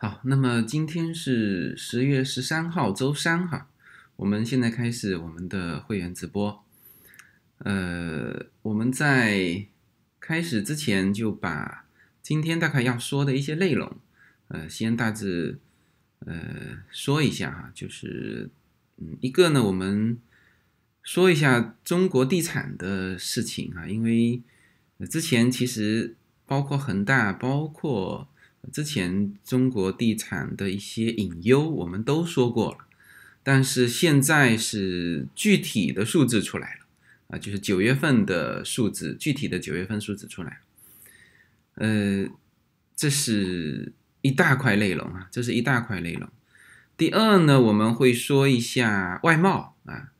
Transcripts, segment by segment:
好，那么今天是十月十三号，周三哈。我们现在开始我们的会员直播。呃，我们在开始之前就把今天大概要说的一些内容，呃，先大致呃说一下哈。就是嗯，一个呢，我们说一下中国地产的事情啊，因为之前其实包括恒大，包括。之前中国地产的一些隐忧，我们都说过了，但是现在是具体的数字出来了啊，就是九月份的数字，具体的九月份数字出来了。呃，这是一大块内容啊，这是一大块内容。第二呢，我们会说一下外贸啊，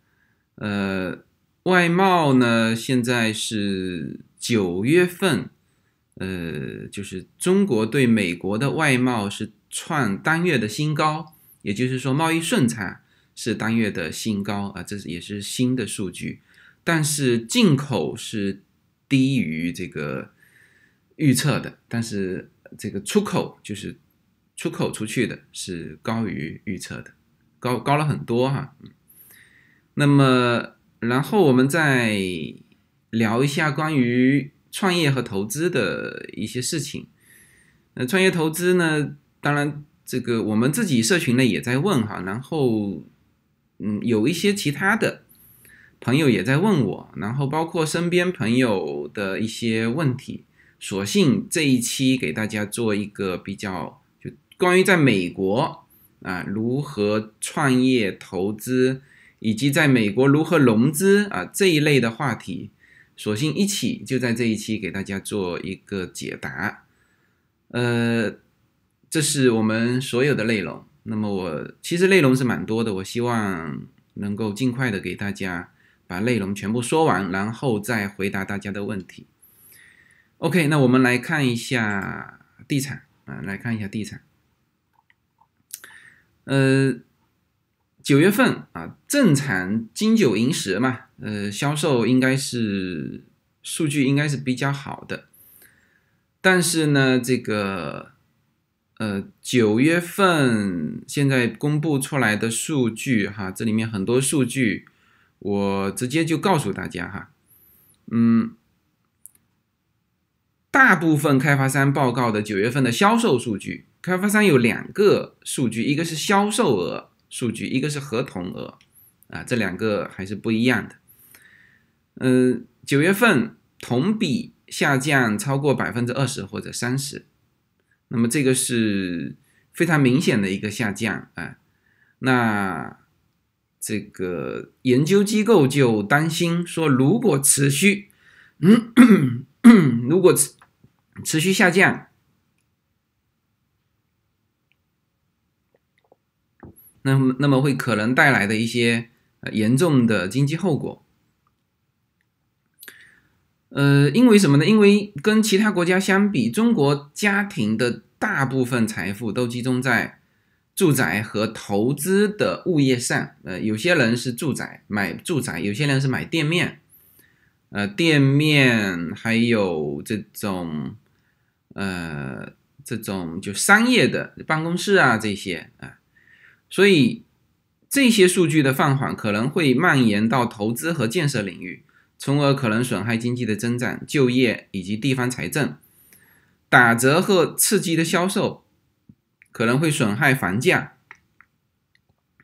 呃，外贸呢现在是九月份。呃，就是中国对美国的外贸是创单月的新高，也就是说贸易顺差是单月的新高啊，这也是新的数据。但是进口是低于这个预测的，但是这个出口就是出口出去的是高于预测的，高高了很多哈。那么然后我们再聊一下关于。创业和投资的一些事情，那创业投资呢？当然，这个我们自己社群内也在问哈，然后，嗯，有一些其他的朋友也在问我，然后包括身边朋友的一些问题，索性这一期给大家做一个比较，就关于在美国啊如何创业投资，以及在美国如何融资啊这一类的话题。索性一起就在这一期给大家做一个解答，呃，这是我们所有的内容。那么我其实内容是蛮多的，我希望能够尽快的给大家把内容全部说完，然后再回答大家的问题。OK，那我们来看一下地产啊，来看一下地产，呃。九月份啊，正常金九银十嘛，呃，销售应该是数据应该是比较好的，但是呢，这个呃九月份现在公布出来的数据哈，这里面很多数据，我直接就告诉大家哈，嗯，大部分开发商报告的九月份的销售数据，开发商有两个数据，一个是销售额。数据一个是合同额，啊，这两个还是不一样的。嗯，九月份同比下降超过百分之二十或者三十，那么这个是非常明显的一个下降啊。那这个研究机构就担心说，如果持续，嗯，如果持续下降。那么，那么会可能带来的一些严重的经济后果。呃，因为什么呢？因为跟其他国家相比，中国家庭的大部分财富都集中在住宅和投资的物业上。呃，有些人是住宅买住宅，有些人是买店面，呃，店面还有这种呃这种就商业的办公室啊这些啊。所以这些数据的放缓可能会蔓延到投资和建设领域，从而可能损害经济的增长、就业以及地方财政。打折和刺激的销售可能会损害房价，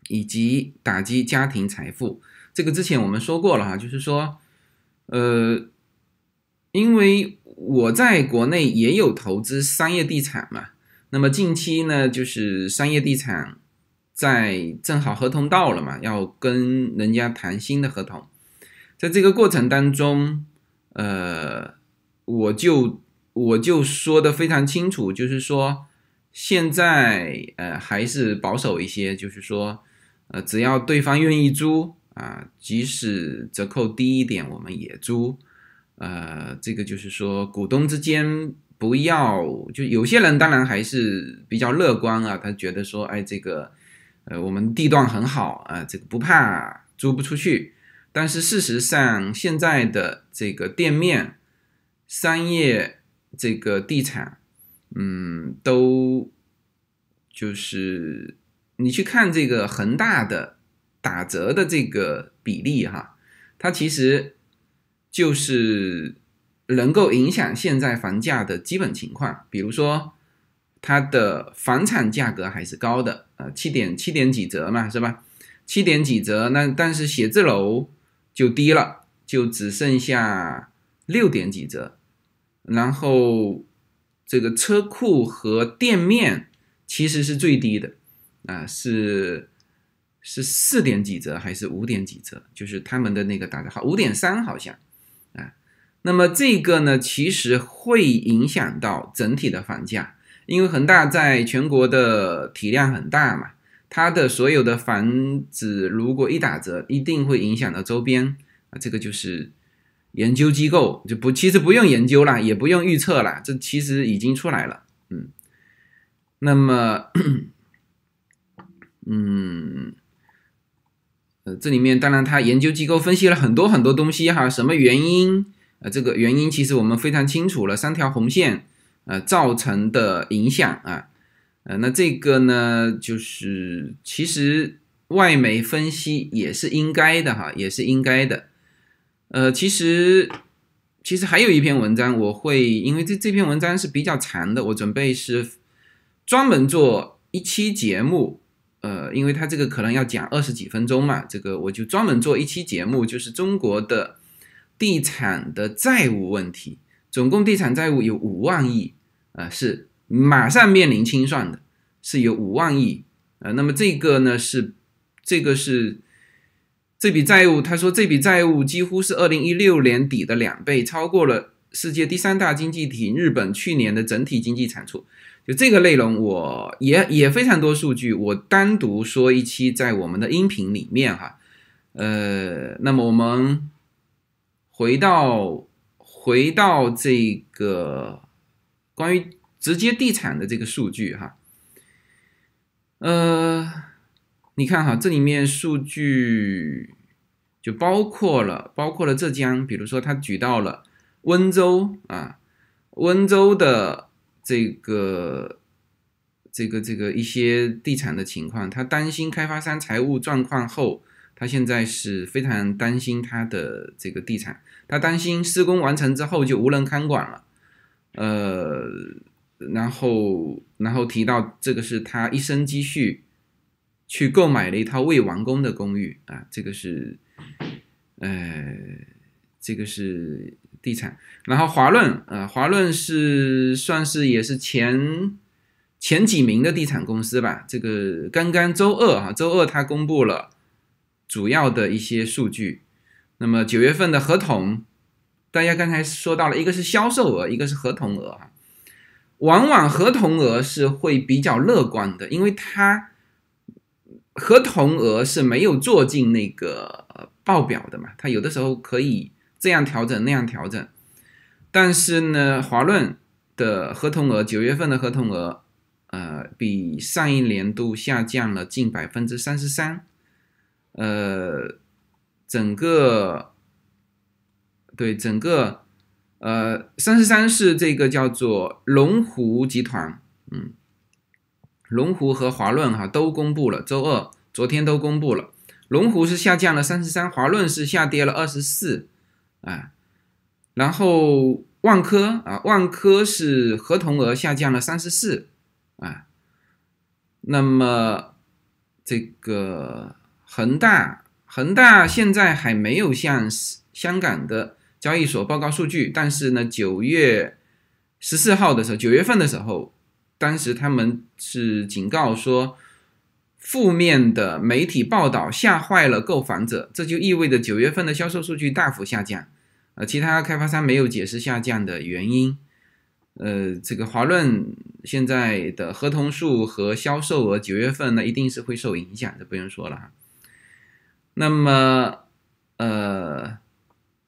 以及打击家庭财富。这个之前我们说过了哈，就是说，呃，因为我在国内也有投资商业地产嘛，那么近期呢，就是商业地产。在正好合同到了嘛，要跟人家谈新的合同，在这个过程当中，呃，我就我就说的非常清楚，就是说现在呃还是保守一些，就是说呃只要对方愿意租啊，即使折扣低一点，我们也租，呃，这个就是说股东之间不要就有些人当然还是比较乐观啊，他觉得说哎这个。呃，我们地段很好啊，这个不怕租不出去。但是事实上，现在的这个店面、商业这个地产，嗯，都就是你去看这个恒大的打折的这个比例哈，它其实就是能够影响现在房价的基本情况。比如说，它的房产价格还是高的，呃，七点七点几折嘛，是吧？七点几折，那但是写字楼就低了，就只剩下六点几折，然后这个车库和店面。其实是最低的，啊，是是四点几折还是五点几折？就是他们的那个打折号五点三好像，啊，那么这个呢，其实会影响到整体的房价，因为恒大在全国的体量很大嘛，它的所有的房子如果一打折，一定会影响到周边啊，这个就是研究机构就不其实不用研究了，也不用预测了，这其实已经出来了，嗯。那么，嗯，呃，这里面当然，他研究机构分析了很多很多东西哈，什么原因？呃，这个原因其实我们非常清楚了，三条红线呃造成的影响啊，呃，那这个呢，就是其实外媒分析也是应该的哈，也是应该的。呃，其实其实还有一篇文章，我会因为这这篇文章是比较长的，我准备是。专门做一期节目，呃，因为他这个可能要讲二十几分钟嘛，这个我就专门做一期节目，就是中国的地产的债务问题，总共地产债务有五万亿，啊，是马上面临清算的，是有五万亿，呃，那么这个呢是这个是这笔债务，他说这笔债务几乎是二零一六年底的两倍，超过了世界第三大经济体日本去年的整体经济产出。就这个内容，我也也非常多数据，我单独说一期在我们的音频里面哈，呃，那么我们回到回到这个关于直接地产的这个数据哈，呃，你看哈，这里面数据就包括了包括了浙江，比如说他举到了温州啊，温州的。这个这个这个一些地产的情况，他担心开发商财务状况后，他现在是非常担心他的这个地产，他担心施工完成之后就无人看管了，呃，然后然后提到这个是他一生积蓄去购买了一套未完工的公寓啊，这个是，呃，这个是。地产，然后华润，呃，华润是算是也是前前几名的地产公司吧。这个刚刚周二哈，周二他公布了主要的一些数据。那么九月份的合同，大家刚才说到了，一个是销售额，一个是合同额哈。往往合同额是会比较乐观的，因为它合同额是没有做进那个报表的嘛，它有的时候可以。这样调整那样调整，但是呢，华润的合同额九月份的合同额，呃，比上一年度下降了近百分之三十三，呃，整个对整个呃三十三是这个叫做龙湖集团，嗯，龙湖和华润哈都公布了，周二昨天都公布了，龙湖是下降了三十三，华润是下跌了二十四。啊，然后万科啊，万科是合同额下降了三十四啊，那么这个恒大，恒大现在还没有向香港的交易所报告数据，但是呢，九月十四号的时候，九月份的时候，当时他们是警告说，负面的媒体报道吓坏了购房者，这就意味着九月份的销售数据大幅下降。呃，其他开发商没有解释下降的原因。呃，这个华润现在的合同数和销售额九月份呢，一定是会受影响的，不用说了哈。那么，呃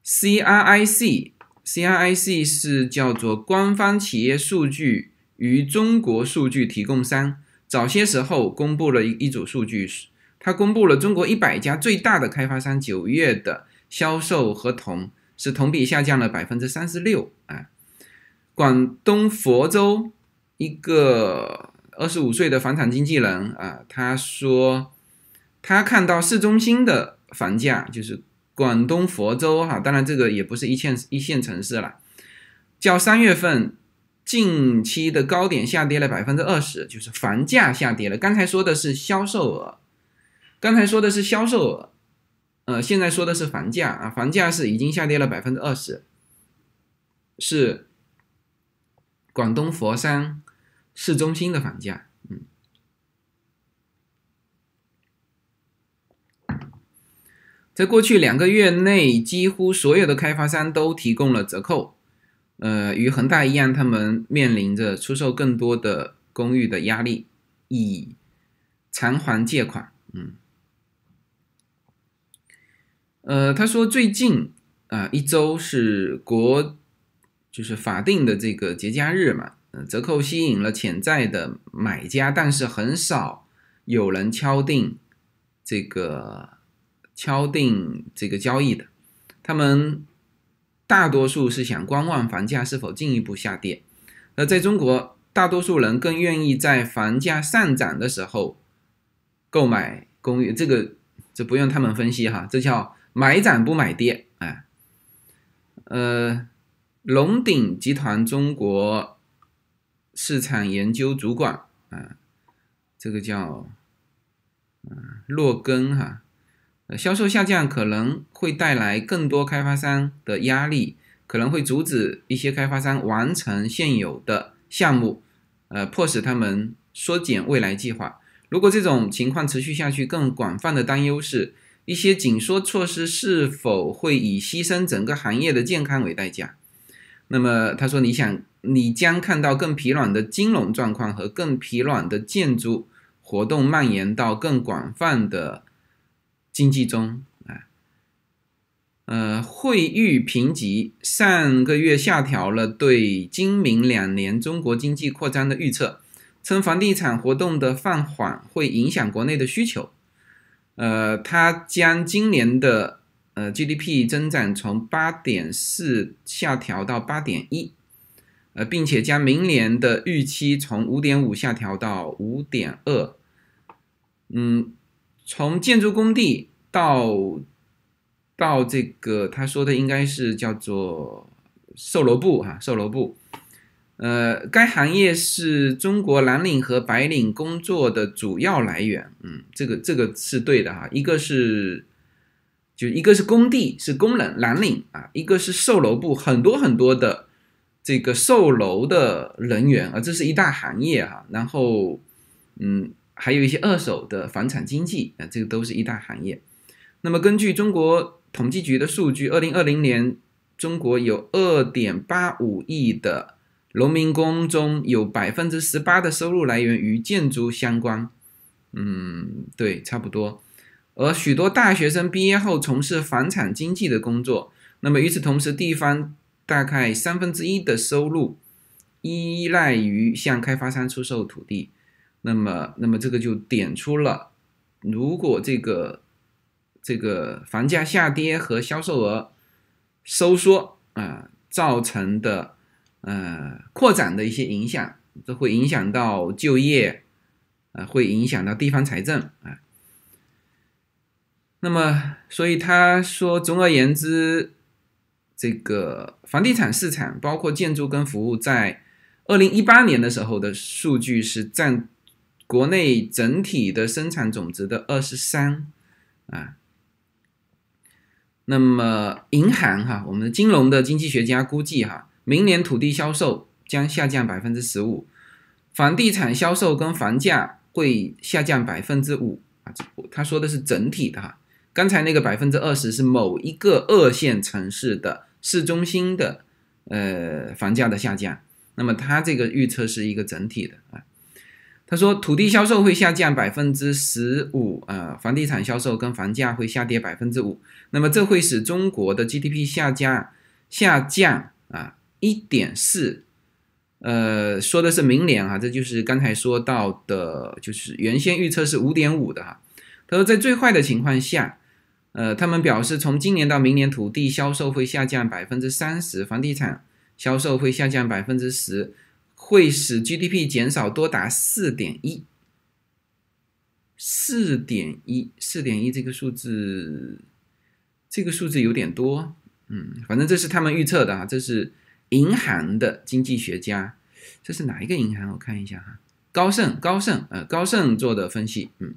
，C R I C，C R I C 是叫做官方企业数据与中国数据提供商，早些时候公布了一一组数据，它公布了中国一百家最大的开发商九月的销售合同。是同比下降了百分之三十六，啊，广东佛州一个二十五岁的房产经纪人啊，他说他看到市中心的房价，就是广东佛州哈，当然这个也不是一线一线城市了，较三月份近期的高点下跌了百分之二十，就是房价下跌了。刚才说的是销售额，刚才说的是销售额，呃，现在说的是房价啊，房价是已经下跌了百分之二十，是广东佛山。市中心的房价，嗯，在过去两个月内，几乎所有的开发商都提供了折扣。呃，与恒大一样，他们面临着出售更多的公寓的压力，以偿还借款。嗯，呃，他说最近啊一周是国就是法定的这个节假日嘛。折扣吸引了潜在的买家，但是很少有人敲定这个敲定这个交易的。他们大多数是想观望房价是否进一步下跌。而在中国，大多数人更愿意在房价上涨的时候购买公寓。这个这不用他们分析哈，这叫买涨不买跌。哎，呃，龙鼎集团中国。市场研究主管啊，这个叫嗯洛根哈，销售下降可能会带来更多开发商的压力，可能会阻止一些开发商完成现有的项目，呃迫使他们缩减未来计划。如果这种情况持续下去，更广泛的担忧是一些紧缩措施是否会以牺牲整个行业的健康为代价。那么他说：“你想，你将看到更疲软的金融状况和更疲软的建筑活动蔓延到更广泛的经济中。”啊，呃，惠誉评级上个月下调了对今明两年中国经济扩张的预测，称房地产活动的放缓会影响国内的需求。呃，他将今年的。呃，GDP 增长从八点四下调到八点一，呃，并且将明年的预期从五点五下调到五点二。嗯，从建筑工地到到这个他说的应该是叫做售楼部哈，售楼部。呃，该行业是中国蓝领和白领工作的主要来源。嗯，这个这个是对的哈，一个是。就一个是工地是工人蓝领啊，一个是售楼部很多很多的这个售楼的人员啊，这是一大行业哈。然后，嗯，还有一些二手的房产经纪啊，这个都是一大行业。那么根据中国统计局的数据，二零二零年中国有二点八五亿的农民工中有百分之十八的收入来源于建筑相关。嗯，对，差不多。而许多大学生毕业后从事房产经纪的工作，那么与此同时，地方大概三分之一的收入依赖于向开发商出售土地，那么，那么这个就点出了，如果这个这个房价下跌和销售额收缩啊造成的呃扩展的一些影响，这会影响到就业，啊，会影响到地方财政啊。那么，所以他说，总而言之，这个房地产市场，包括建筑跟服务，在二零一八年的时候的数据是占国内整体的生产总值的二十三啊。那么，银行哈，我们的金融的经济学家估计哈，明年土地销售将下降百分之十五，房地产销售跟房价会下降百分之五啊。他说的是整体的哈。刚才那个百分之二十是某一个二线城市的市中心的呃房价的下降，那么他这个预测是一个整体的啊。他说土地销售会下降百分之十五啊，房地产销售跟房价会下跌百分之五，那么这会使中国的 GDP 下降下降啊一点四，呃说的是明年啊，这就是刚才说到的，就是原先预测是五点五的哈。他说在最坏的情况下。呃，他们表示，从今年到明年，土地销售会下降百分之三十，房地产销售会下降百分之十，会使 GDP 减少多达四点一，四点一，四点一这个数字，这个数字有点多，嗯，反正这是他们预测的啊，这是银行的经济学家，这是哪一个银行？我看一下哈，高盛，高盛，呃，高盛做的分析，嗯，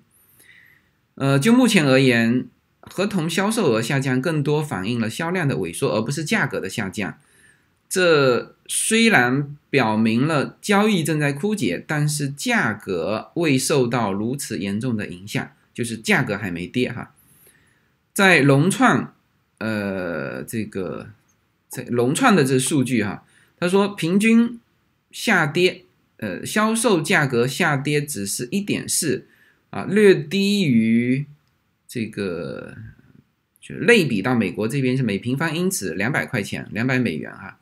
呃，就目前而言，合同销售额下降更多反映了销量的萎缩，而不是价格的下降。这虽然表明了交易正在枯竭，但是价格未受到如此严重的影响，就是价格还没跌哈。在融创，呃，这个在融创的这数据哈，他说平均下跌，呃，销售价格下跌只是一点四啊，略低于这个，就类比到美国这边是每平方英尺两百块钱，两百美元哈。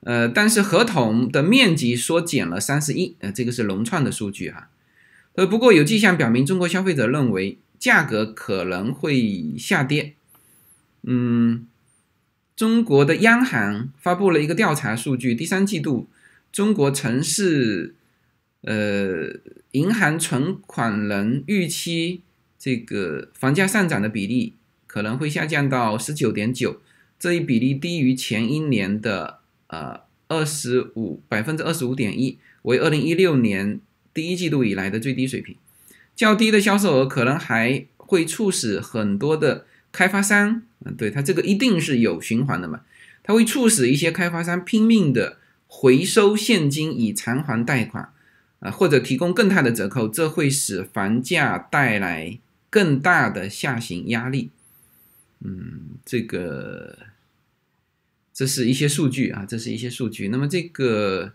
呃，但是合同的面积缩减了三十一，呃，这个是融创的数据哈。呃，不过有迹象表明，中国消费者认为价格可能会下跌。嗯，中国的央行发布了一个调查数据，第三季度中国城市呃银行存款人预期这个房价上涨的比例可能会下降到十九点九。这一比例低于前一年的呃二十五百分之二十五点一，为二零一六年第一季度以来的最低水平。较低的销售额可能还会促使很多的开发商，嗯，对它这个一定是有循环的嘛，它会促使一些开发商拼命的回收现金以偿还贷款，啊，或者提供更大的折扣，这会使房价带来更大的下行压力。嗯，这个。这是一些数据啊，这是一些数据。那么这个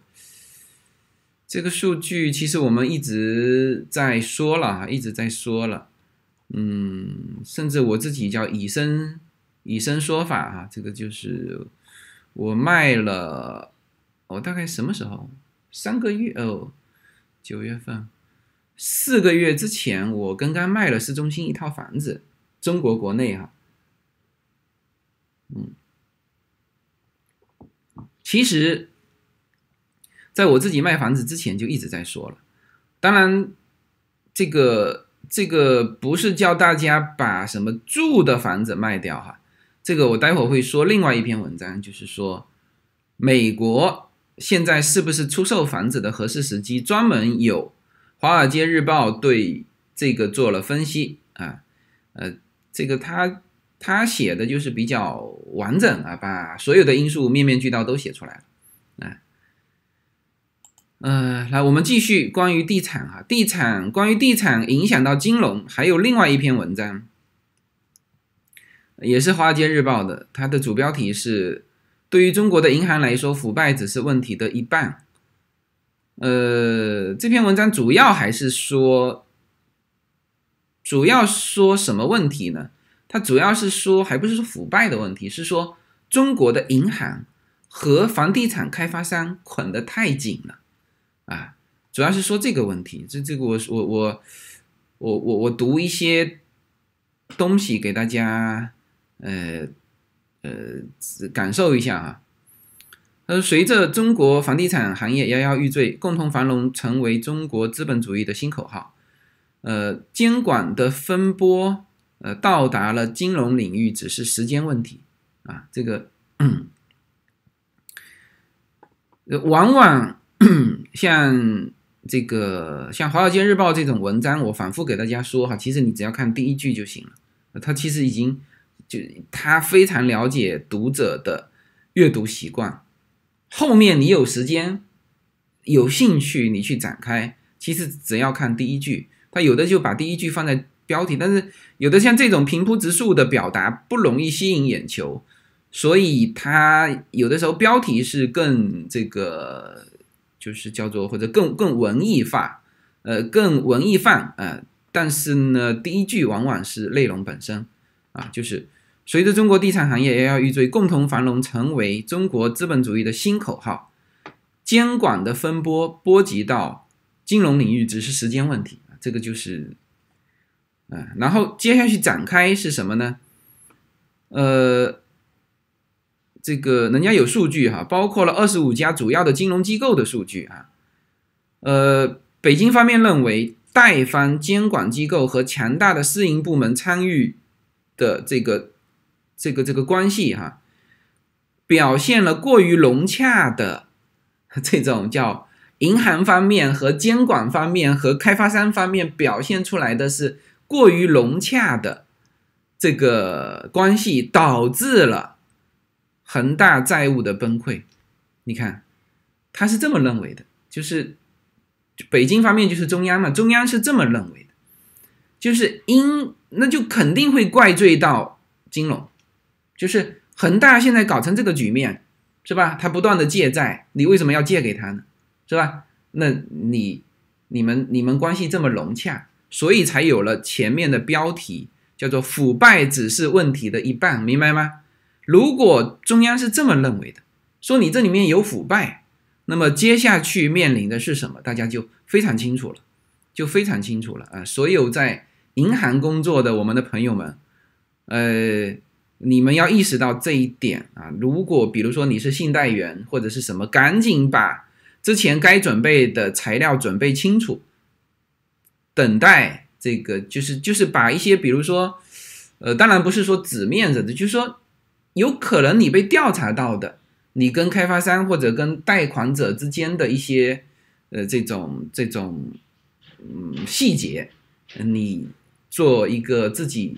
这个数据，其实我们一直在说了啊，一直在说了。嗯，甚至我自己叫以身以身说法啊，这个就是我卖了，我大概什么时候？三个月哦，九月份，四个月之前，我刚刚卖了市中心一套房子，中国国内哈，嗯。其实，在我自己卖房子之前就一直在说了。当然，这个这个不是叫大家把什么住的房子卖掉哈。这个我待会儿会说另外一篇文章，就是说美国现在是不是出售房子的合适时机？专门有《华尔街日报》对这个做了分析啊。呃，这个他。他写的就是比较完整啊，把所有的因素面面俱到都写出来了。哎，呃，来我们继续关于地产啊，地产关于地产影响到金融，还有另外一篇文章，也是《华尔街日报》的，它的主标题是“对于中国的银行来说，腐败只是问题的一半”。呃，这篇文章主要还是说，主要说什么问题呢？它主要是说，还不是说腐败的问题，是说中国的银行和房地产开发商捆得太紧了，啊，主要是说这个问题。这这个我我我我我我读一些东西给大家，呃呃感受一下啊。呃，随着中国房地产行业摇摇欲坠，共同繁荣成为中国资本主义的新口号。呃，监管的风波。呃，到达了金融领域只是时间问题啊！这个，往往像这个像《华尔街日报》这种文章，我反复给大家说哈，其实你只要看第一句就行了。他其实已经就他非常了解读者的阅读习惯，后面你有时间、有兴趣，你去展开，其实只要看第一句，他有的就把第一句放在。标题，但是有的像这种平铺直述的表达不容易吸引眼球，所以它有的时候标题是更这个，就是叫做或者更更文艺化，呃，更文艺范啊。但是呢，第一句往往是内容本身啊，就是随着中国地产行业摇摇欲坠，共同繁荣成为中国资本主义的新口号，监管的风波波及到金融领域只是时间问题，这个就是。啊，然后接下去展开是什么呢？呃，这个人家有数据哈，包括了二十五家主要的金融机构的数据啊。呃，北京方面认为，贷方监管机构和强大的私营部门参与的这个这个这个关系哈，表现了过于融洽的这种叫银行方面和监管方面和开发商方面表现出来的是过于融洽的这个关系，导致了恒大债务的崩溃。你看，他是这么认为的，就是。北京方面就是中央嘛，中央是这么认为的，就是因那就肯定会怪罪到金融，就是恒大现在搞成这个局面，是吧？他不断的借债，你为什么要借给他呢？是吧？那你你们你们关系这么融洽，所以才有了前面的标题叫做“腐败只是问题的一半”，明白吗？如果中央是这么认为的，说你这里面有腐败。那么接下去面临的是什么？大家就非常清楚了，就非常清楚了啊！所有在银行工作的我们的朋友们，呃，你们要意识到这一点啊！如果比如说你是信贷员或者是什么，赶紧把之前该准备的材料准备清楚，等待这个就是就是把一些比如说，呃，当然不是说纸面子的，就是说有可能你被调查到的。你跟开发商或者跟贷款者之间的一些，呃，这种这种，嗯，细节，你做一个自己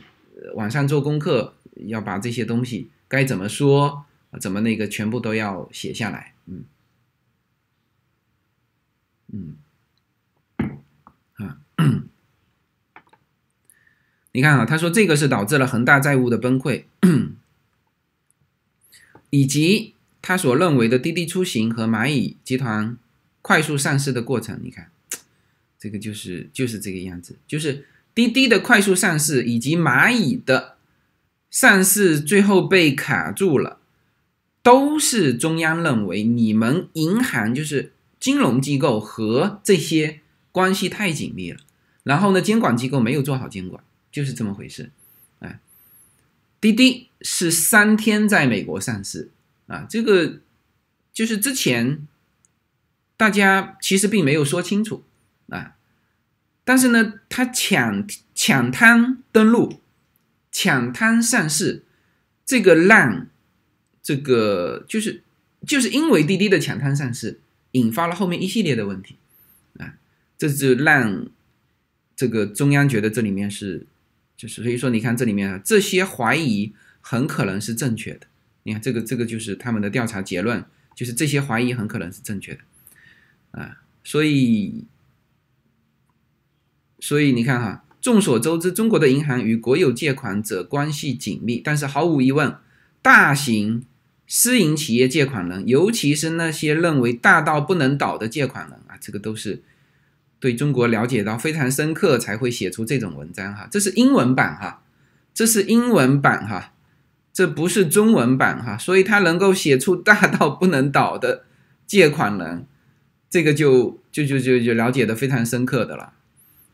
晚上做功课，要把这些东西该怎么说，怎么那个全部都要写下来，嗯，嗯，啊，你看啊，他说这个是导致了恒大债务的崩溃，以及。他所认为的滴滴出行和蚂蚁集团快速上市的过程，你看，这个就是就是这个样子，就是滴滴的快速上市以及蚂蚁的上市最后被卡住了，都是中央认为你们银行就是金融机构和这些关系太紧密了，然后呢，监管机构没有做好监管，就是这么回事。哎，滴滴是三天在美国上市。啊，这个就是之前大家其实并没有说清楚啊，但是呢，他抢抢滩登陆、抢滩上市，这个让这个就是就是因为滴滴的抢滩上市，引发了后面一系列的问题啊，这就让这个中央觉得这里面是就是所以说，你看这里面啊，这些怀疑很可能是正确的。你看，这个这个就是他们的调查结论，就是这些怀疑很可能是正确的，啊，所以，所以你看哈，众所周知，中国的银行与国有借款者关系紧密，但是毫无疑问，大型私营企业借款人，尤其是那些认为大到不能倒的借款人啊，这个都是对中国了解到非常深刻才会写出这种文章哈，这是英文版哈，这是英文版哈。这不是中文版哈，所以他能够写出大到不能倒的借款人，这个就就就就就了解的非常深刻的了，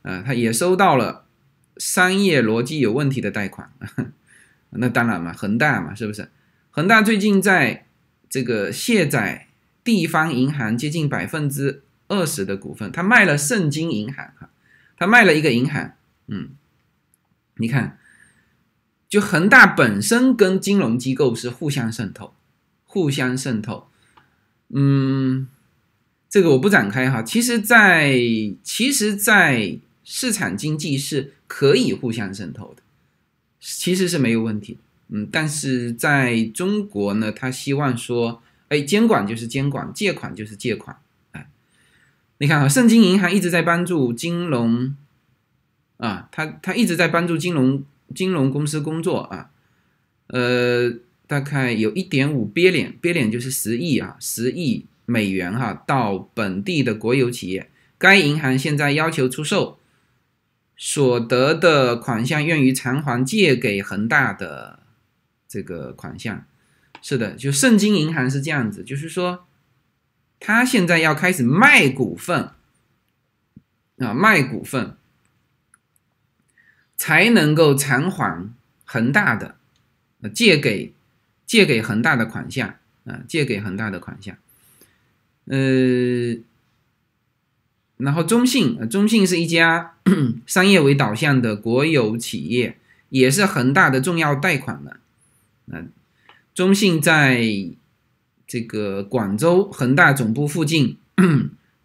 啊，他也收到了商业逻辑有问题的贷款，那当然嘛，恒大嘛，是不是？恒大最近在这个卸载地方银行接近百分之二十的股份，他卖了盛京银行哈，他卖了一个银行，嗯，你看。就恒大本身跟金融机构是互相渗透，互相渗透，嗯，这个我不展开哈。其实，在其实，在市场经济是可以互相渗透的，其实是没有问题。嗯，但是在中国呢，他希望说，哎，监管就是监管，借款就是借款，你看啊，盛京银行一直在帮助金融，啊，他他一直在帮助金融。金融公司工作啊，呃，大概有一点五憋脸，憋脸就是十亿啊，十亿美元哈，到本地的国有企业。该银行现在要求出售所得的款项，用于偿还借给恒大的这个款项。是的，就盛京银行是这样子，就是说，他现在要开始卖股份啊，卖股份。才能够偿还恒大的借给借给恒大的款项啊，借给恒大的款项，呃，然后中信，中信是一家 商业为导向的国有企业，也是恒大的重要贷款人。嗯，中信在这个广州恒大总部附近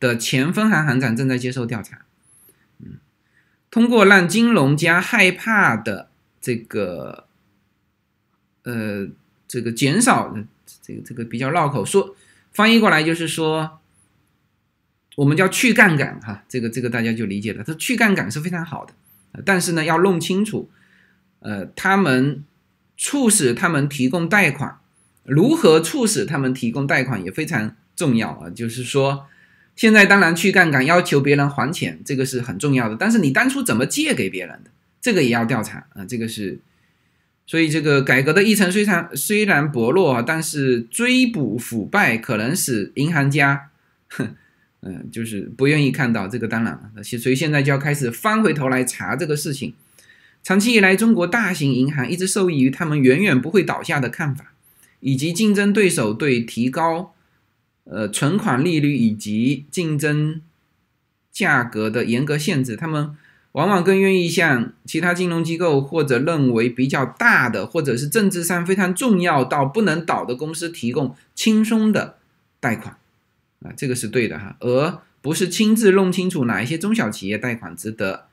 的前分行行长正在接受调查。嗯，通过让金融家害怕的这个，呃。这个减少，这个这个比较绕口，说翻译过来就是说，我们叫去杠杆哈，这个这个大家就理解了。它去杠杆是非常好的，但是呢，要弄清楚，呃，他们促使他们提供贷款，如何促使他们提供贷款也非常重要啊。就是说，现在当然去杠杆要求别人还钱，这个是很重要的，但是你当初怎么借给别人的，这个也要调查啊，这个是。所以，这个改革的议程虽然虽然薄弱啊，但是追捕腐败可能使银行家，哼，嗯，就是不愿意看到这个。当然了，所以现在就要开始翻回头来查这个事情。长期以来，中国大型银行一直受益于他们远远不会倒下的看法，以及竞争对手对提高呃存款利率以及竞争价格的严格限制，他们。往往更愿意向其他金融机构或者认为比较大的，或者是政治上非常重要到不能倒的公司提供轻松的贷款，啊，这个是对的哈，而不是亲自弄清楚哪一些中小企业贷款值得，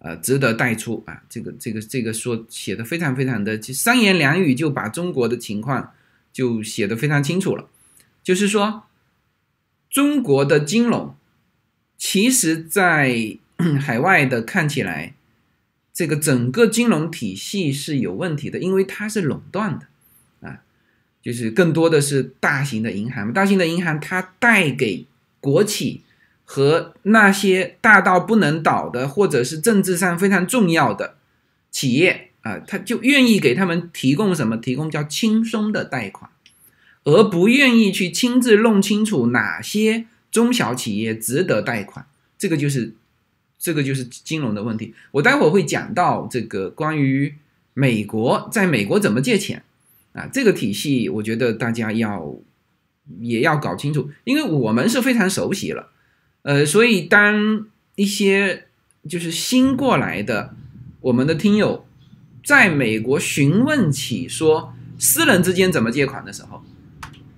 呃，值得带出啊，这个这个这个说写的非常非常的三言两语就把中国的情况就写的非常清楚了，就是说中国的金融其实在。海外的看起来，这个整个金融体系是有问题的，因为它是垄断的，啊，就是更多的是大型的银行，大型的银行它贷给国企和那些大到不能倒的，或者是政治上非常重要的企业啊，他就愿意给他们提供什么？提供叫轻松的贷款，而不愿意去亲自弄清楚哪些中小企业值得贷款，这个就是。这个就是金融的问题。我待会儿会讲到这个关于美国在美国怎么借钱啊，这个体系我觉得大家要也要搞清楚，因为我们是非常熟悉了，呃，所以当一些就是新过来的我们的听友在美国询问起说私人之间怎么借款的时候，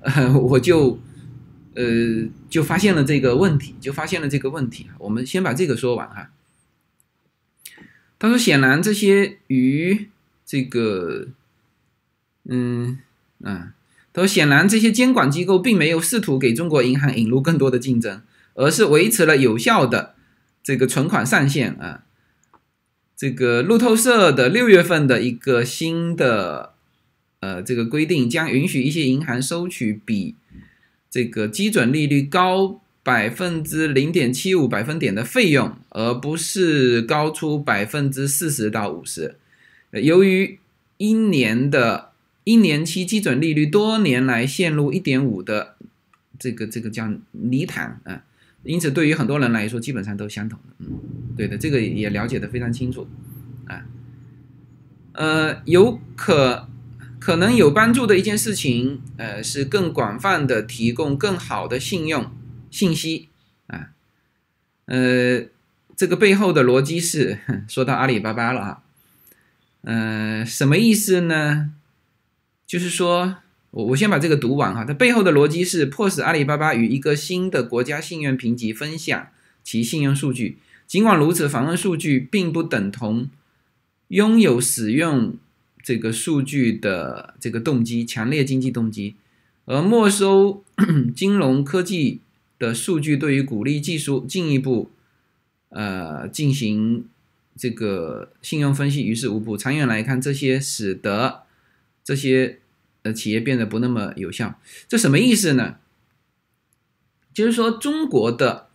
呃，我就。呃，就发现了这个问题，就发现了这个问题。我们先把这个说完哈。他说：“显然，这些与这个，嗯啊，他说显然这些监管机构并没有试图给中国银行引入更多的竞争，而是维持了有效的这个存款上限啊。这个路透社的六月份的一个新的呃这个规定，将允许一些银行收取比。”这个基准利率高百分之零点七五百分点的费用，而不是高出百分之四十到五十。由于一年的一年期基准利率多年来陷入一点五的这个这个叫泥潭啊，因此对于很多人来说基本上都相同的。嗯，对的，这个也了解的非常清楚啊。呃，有可。可能有帮助的一件事情，呃，是更广泛的提供更好的信用信息啊，呃，这个背后的逻辑是说到阿里巴巴了啊，呃，什么意思呢？就是说我我先把这个读完哈，它背后的逻辑是迫使阿里巴巴与一个新的国家信用评级分享其信用数据，尽管如此，访问数据并不等同拥有使用。这个数据的这个动机，强烈经济动机，而没收 金融科技的数据，对于鼓励技术进一步呃进行这个信用分析于事无补。长远来看，这些使得这些呃企业变得不那么有效。这什么意思呢？就是说，中国的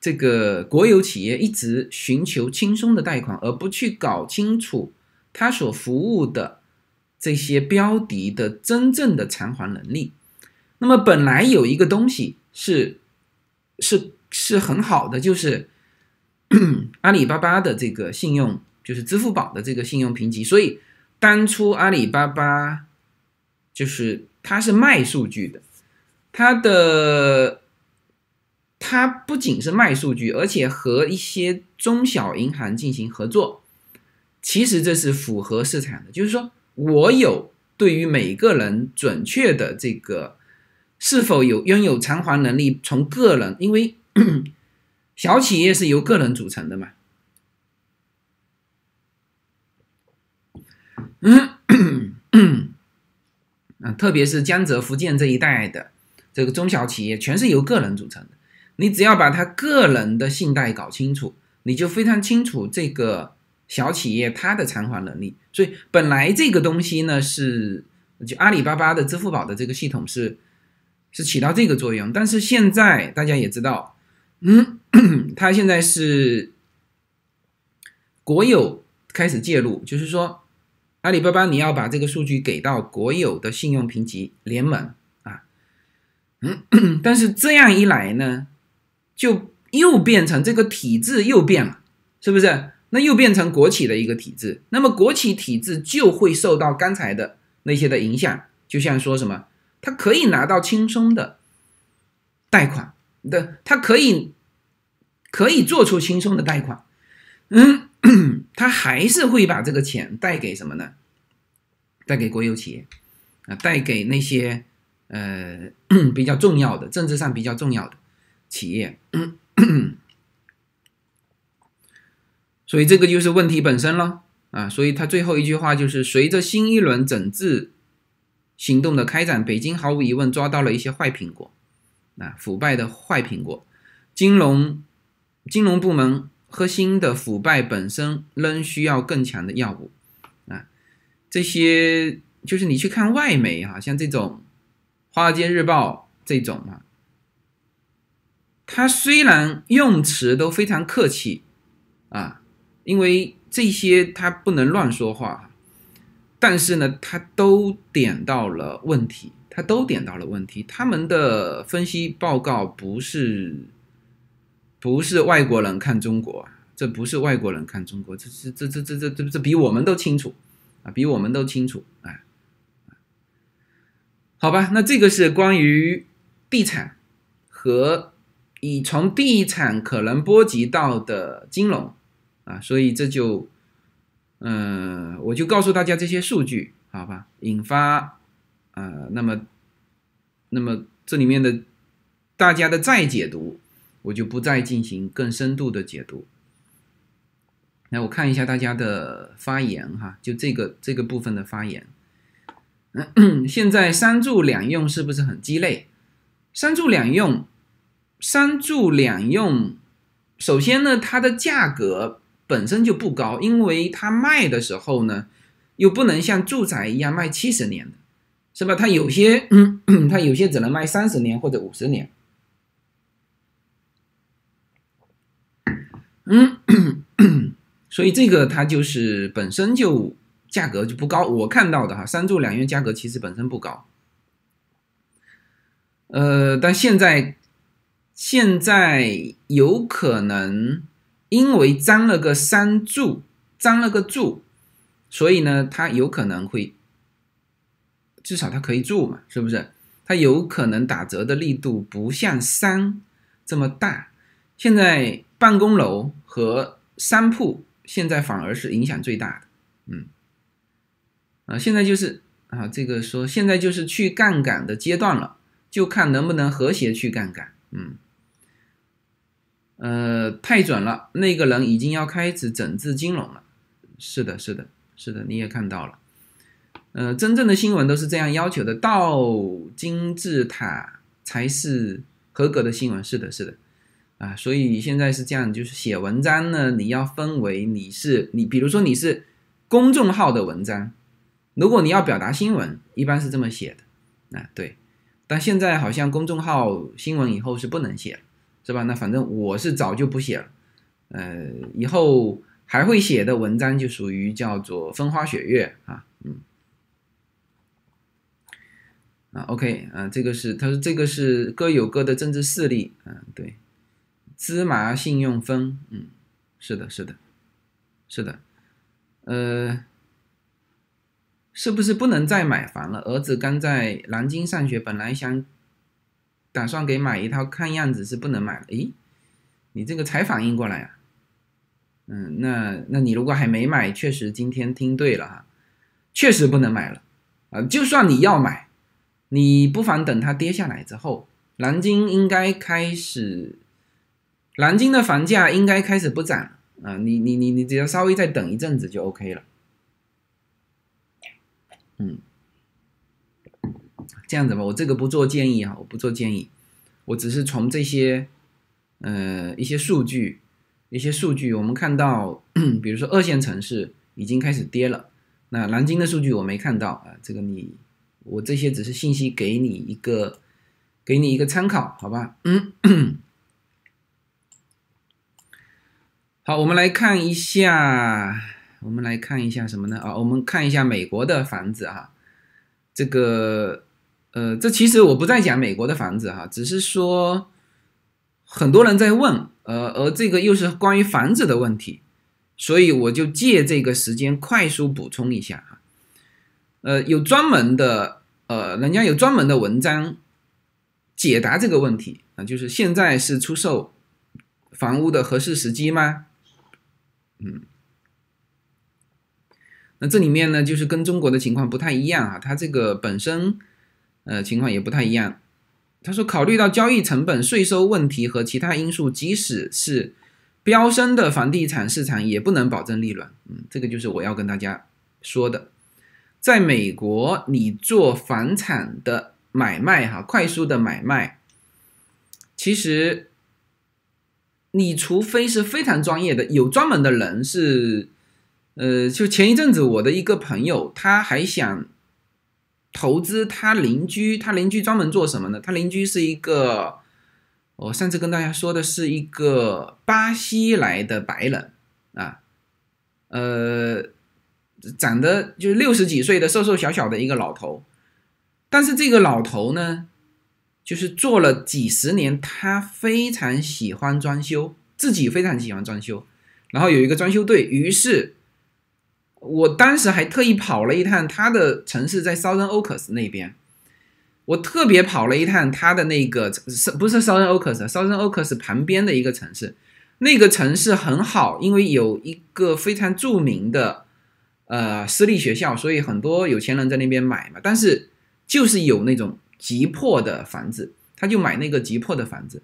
这个国有企业一直寻求轻松的贷款，而不去搞清楚。他所服务的这些标的的真正的偿还能力，那么本来有一个东西是是是很好的，就是 阿里巴巴的这个信用，就是支付宝的这个信用评级。所以当初阿里巴巴就是它是卖数据的，它的它不仅是卖数据，而且和一些中小银行进行合作。其实这是符合市场的，就是说我有对于每个人准确的这个是否有拥有偿还能力，从个人，因为 小企业是由个人组成的嘛。嗯，特别是江浙、福建这一带的这个中小企业，全是由个人组成的。你只要把他个人的信贷搞清楚，你就非常清楚这个小企业它的偿还能力。所以本来这个东西呢，是就阿里巴巴的支付宝的这个系统是是起到这个作用，但是现在大家也知道，嗯，它现在是国有开始介入，就是说。阿里巴巴，你要把这个数据给到国有的信用评级联盟啊，嗯，但是这样一来呢，就又变成这个体制又变了，是不是？那又变成国企的一个体制，那么国企体制就会受到刚才的那些的影响，就像说什么，它可以拿到轻松的贷款的，它可以可以做出轻松的贷款，嗯。他还是会把这个钱带给什么呢？带给国有企业啊，带给那些呃 比较重要的政治上比较重要的企业。所以这个就是问题本身了啊！所以他最后一句话就是：随着新一轮整治行动的开展，北京毫无疑问抓到了一些坏苹果啊，腐败的坏苹果，金融金融部门。核心的腐败本身仍需要更强的药物啊！这些就是你去看外媒哈，像这种《华尔街日报》这种啊，它虽然用词都非常客气啊，因为这些它不能乱说话，但是呢，它都点到了问题，它都点到了问题。他们的分析报告不是。不是外国人看中国，这不是外国人看中国，这是这这这这这这比我们都清楚啊，比我们都清楚哎。好吧，那这个是关于地产和以从地产可能波及到的金融啊，所以这就嗯，我就告诉大家这些数据，好吧，引发呃，那么那么这里面的大家的再解读。我就不再进行更深度的解读。来，我看一下大家的发言哈，就这个这个部分的发言。现在三住两用是不是很鸡肋？三住两用，三住两用，首先呢，它的价格本身就不高，因为它卖的时候呢，又不能像住宅一样卖七十年，是吧？它有些，它有些只能卖三十年或者五十年。嗯，所以这个它就是本身就价格就不高。我看到的哈，三住两院价格其实本身不高。呃，但现在现在有可能因为沾了个三住，沾了个住，所以呢，它有可能会至少它可以住嘛，是不是？它有可能打折的力度不像三这么大。现在办公楼。和商铺现在反而是影响最大的，嗯，啊，现在就是啊，这个说现在就是去杠杆的阶段了，就看能不能和谐去杠杆，嗯，呃，太准了，那个人已经要开始整治金融了，是的，是的，是的，你也看到了，呃，真正的新闻都是这样要求的，到金字塔才是合格的新闻，是的，是的。啊，所以现在是这样，就是写文章呢，你要分为你是你，比如说你是公众号的文章，如果你要表达新闻，一般是这么写的，啊对，但现在好像公众号新闻以后是不能写了，是吧？那反正我是早就不写了，呃，以后还会写的文章就属于叫做风花雪月啊，嗯，啊 OK 啊，这个是他说这个是各有各的政治势力，嗯对。芝麻信用分，嗯，是的，是的，是的，呃，是不是不能再买房了？儿子刚在南京上学，本来想打算给买一套，看样子是不能买了。诶，你这个才反应过来啊？嗯，那那你如果还没买，确实今天听对了哈，确实不能买了啊。就算你要买，你不妨等它跌下来之后，南京应该开始，南京的房价应该开始不涨啊。你你你你只要稍微再等一阵子就 OK 了。嗯，这样子吧，我这个不做建议哈，我不做建议，我只是从这些呃一些数据，一些数据，我们看到，比如说二线城市已经开始跌了，那南京的数据我没看到啊，这个你我这些只是信息给你一个给你一个参考，好吧？嗯，好，我们来看一下。我们来看一下什么呢？啊，我们看一下美国的房子哈，这个，呃，这其实我不再讲美国的房子哈，只是说很多人在问，呃，而这个又是关于房子的问题，所以我就借这个时间快速补充一下哈，呃，有专门的，呃，人家有专门的文章解答这个问题啊，就是现在是出售房屋的合适时机吗？嗯。那这里面呢，就是跟中国的情况不太一样啊，它这个本身，呃，情况也不太一样。他说，考虑到交易成本、税收问题和其他因素，即使是飙升的房地产市场，也不能保证利润。嗯，这个就是我要跟大家说的。在美国，你做房产的买卖，哈，快速的买卖，其实，你除非是非常专业的，有专门的人是。呃，就前一阵子，我的一个朋友，他还想投资他邻居，他邻居专门做什么呢？他邻居是一个，我上次跟大家说的是一个巴西来的白人啊，呃，长得就是六十几岁的瘦瘦小小的一个老头，但是这个老头呢，就是做了几十年，他非常喜欢装修，自己非常喜欢装修，然后有一个装修队，于是。我当时还特意跑了一趟他的城市，在 Southern Oaks 那边，我特别跑了一趟他的那个不是 Southern Oaks？Southern Oaks 旁边的一个城市，那个城市很好，因为有一个非常著名的呃私立学校，所以很多有钱人在那边买嘛。但是就是有那种急迫的房子，他就买那个急迫的房子，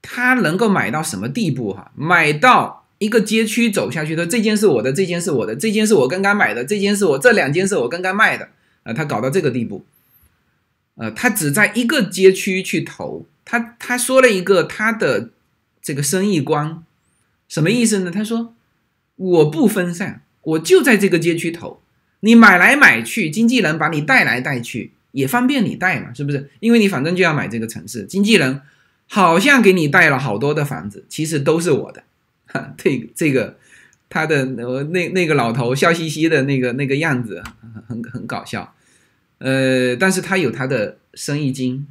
他能够买到什么地步哈？买到。一个街区走下去的，这间是我的，这间是我的，这间是我刚刚买的，这间是我，这两间是我刚刚卖的，啊，他搞到这个地步，呃，他只在一个街区去投，他他说了一个他的这个生意观，什么意思呢？他说我不分散，我就在这个街区投，你买来买去，经纪人把你带来带去也方便你带嘛，是不是？因为你反正就要买这个城市，经纪人好像给你带了好多的房子，其实都是我的。哈这 这个他的那那个老头笑嘻嘻的那个那个样子很很搞笑，呃，但是他有他的生意经，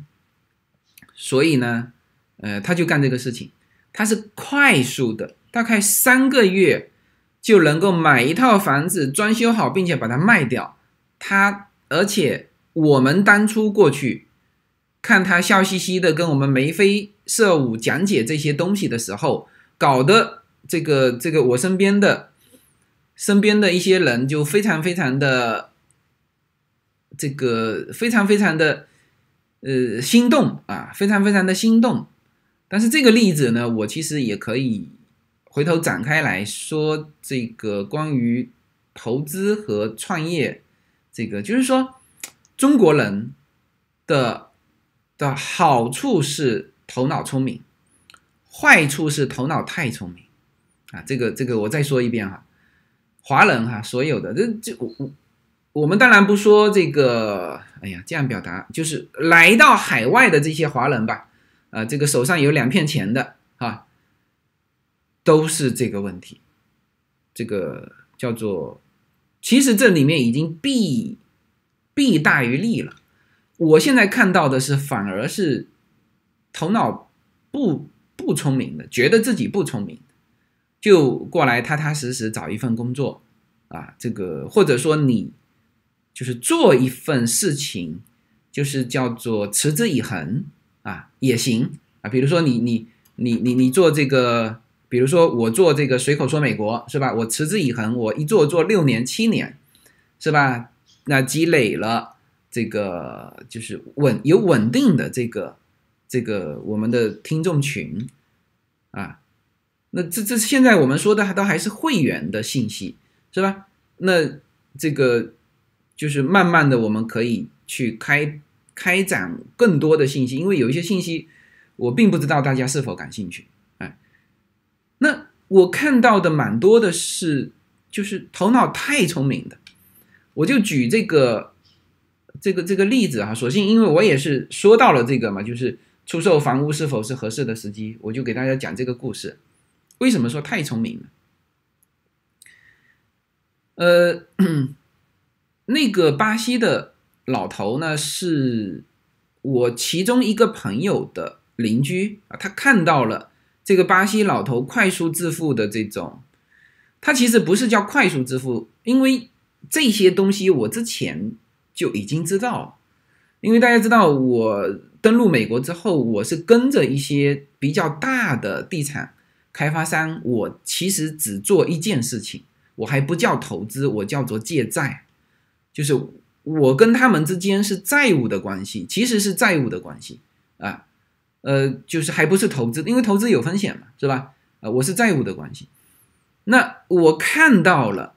所以呢，呃，他就干这个事情，他是快速的，大概三个月就能够买一套房子，装修好，并且把它卖掉。他而且我们当初过去看他笑嘻嘻的跟我们眉飞色舞讲解这些东西的时候，搞得。这个这个，我身边的身边的一些人就非常非常的这个非常非常的呃心动啊，非常非常的心动。但是这个例子呢，我其实也可以回头展开来说，这个关于投资和创业，这个就是说中国人的的好处是头脑聪明，坏处是头脑太聪明。啊，这个这个我再说一遍哈，华人哈，所有的这这我我我们当然不说这个，哎呀，这样表达就是来到海外的这些华人吧，啊，这个手上有两片钱的啊，都是这个问题，这个叫做，其实这里面已经必弊大于利了，我现在看到的是反而是头脑不不聪明的，觉得自己不聪明。就过来踏踏实实找一份工作，啊，这个或者说你就是做一份事情，就是叫做持之以恒啊，也行啊。比如说你你你你你做这个，比如说我做这个随口说美国是吧？我持之以恒，我一做做六年七年，是吧？那积累了这个就是稳有稳定的这个这个我们的听众群啊。那这这现在我们说的还都还是会员的信息是吧？那这个。就是慢慢的，我们可以去开开展更多的信息，因为有一些信息我并不知道大家是否感兴趣。哎，那我看到的蛮多的是，就是头脑太聪明的。我就举这个这个这个例子啊，索性因为我也是说到了这个嘛，就是出售房屋是否是合适的时机，我就给大家讲这个故事。为什么说太聪明了？呃。那个巴西的老头呢，是我其中一个朋友的邻居啊。他看到了这个巴西老头快速致富的这种，他其实不是叫快速致富，因为这些东西我之前就已经知道。因为大家知道，我登陆美国之后，我是跟着一些比较大的地产开发商，我其实只做一件事情，我还不叫投资，我叫做借债。就是我跟他们之间是债务的关系，其实是债务的关系啊，呃，就是还不是投资，因为投资有风险嘛，是吧？呃，我是债务的关系。那我看到了，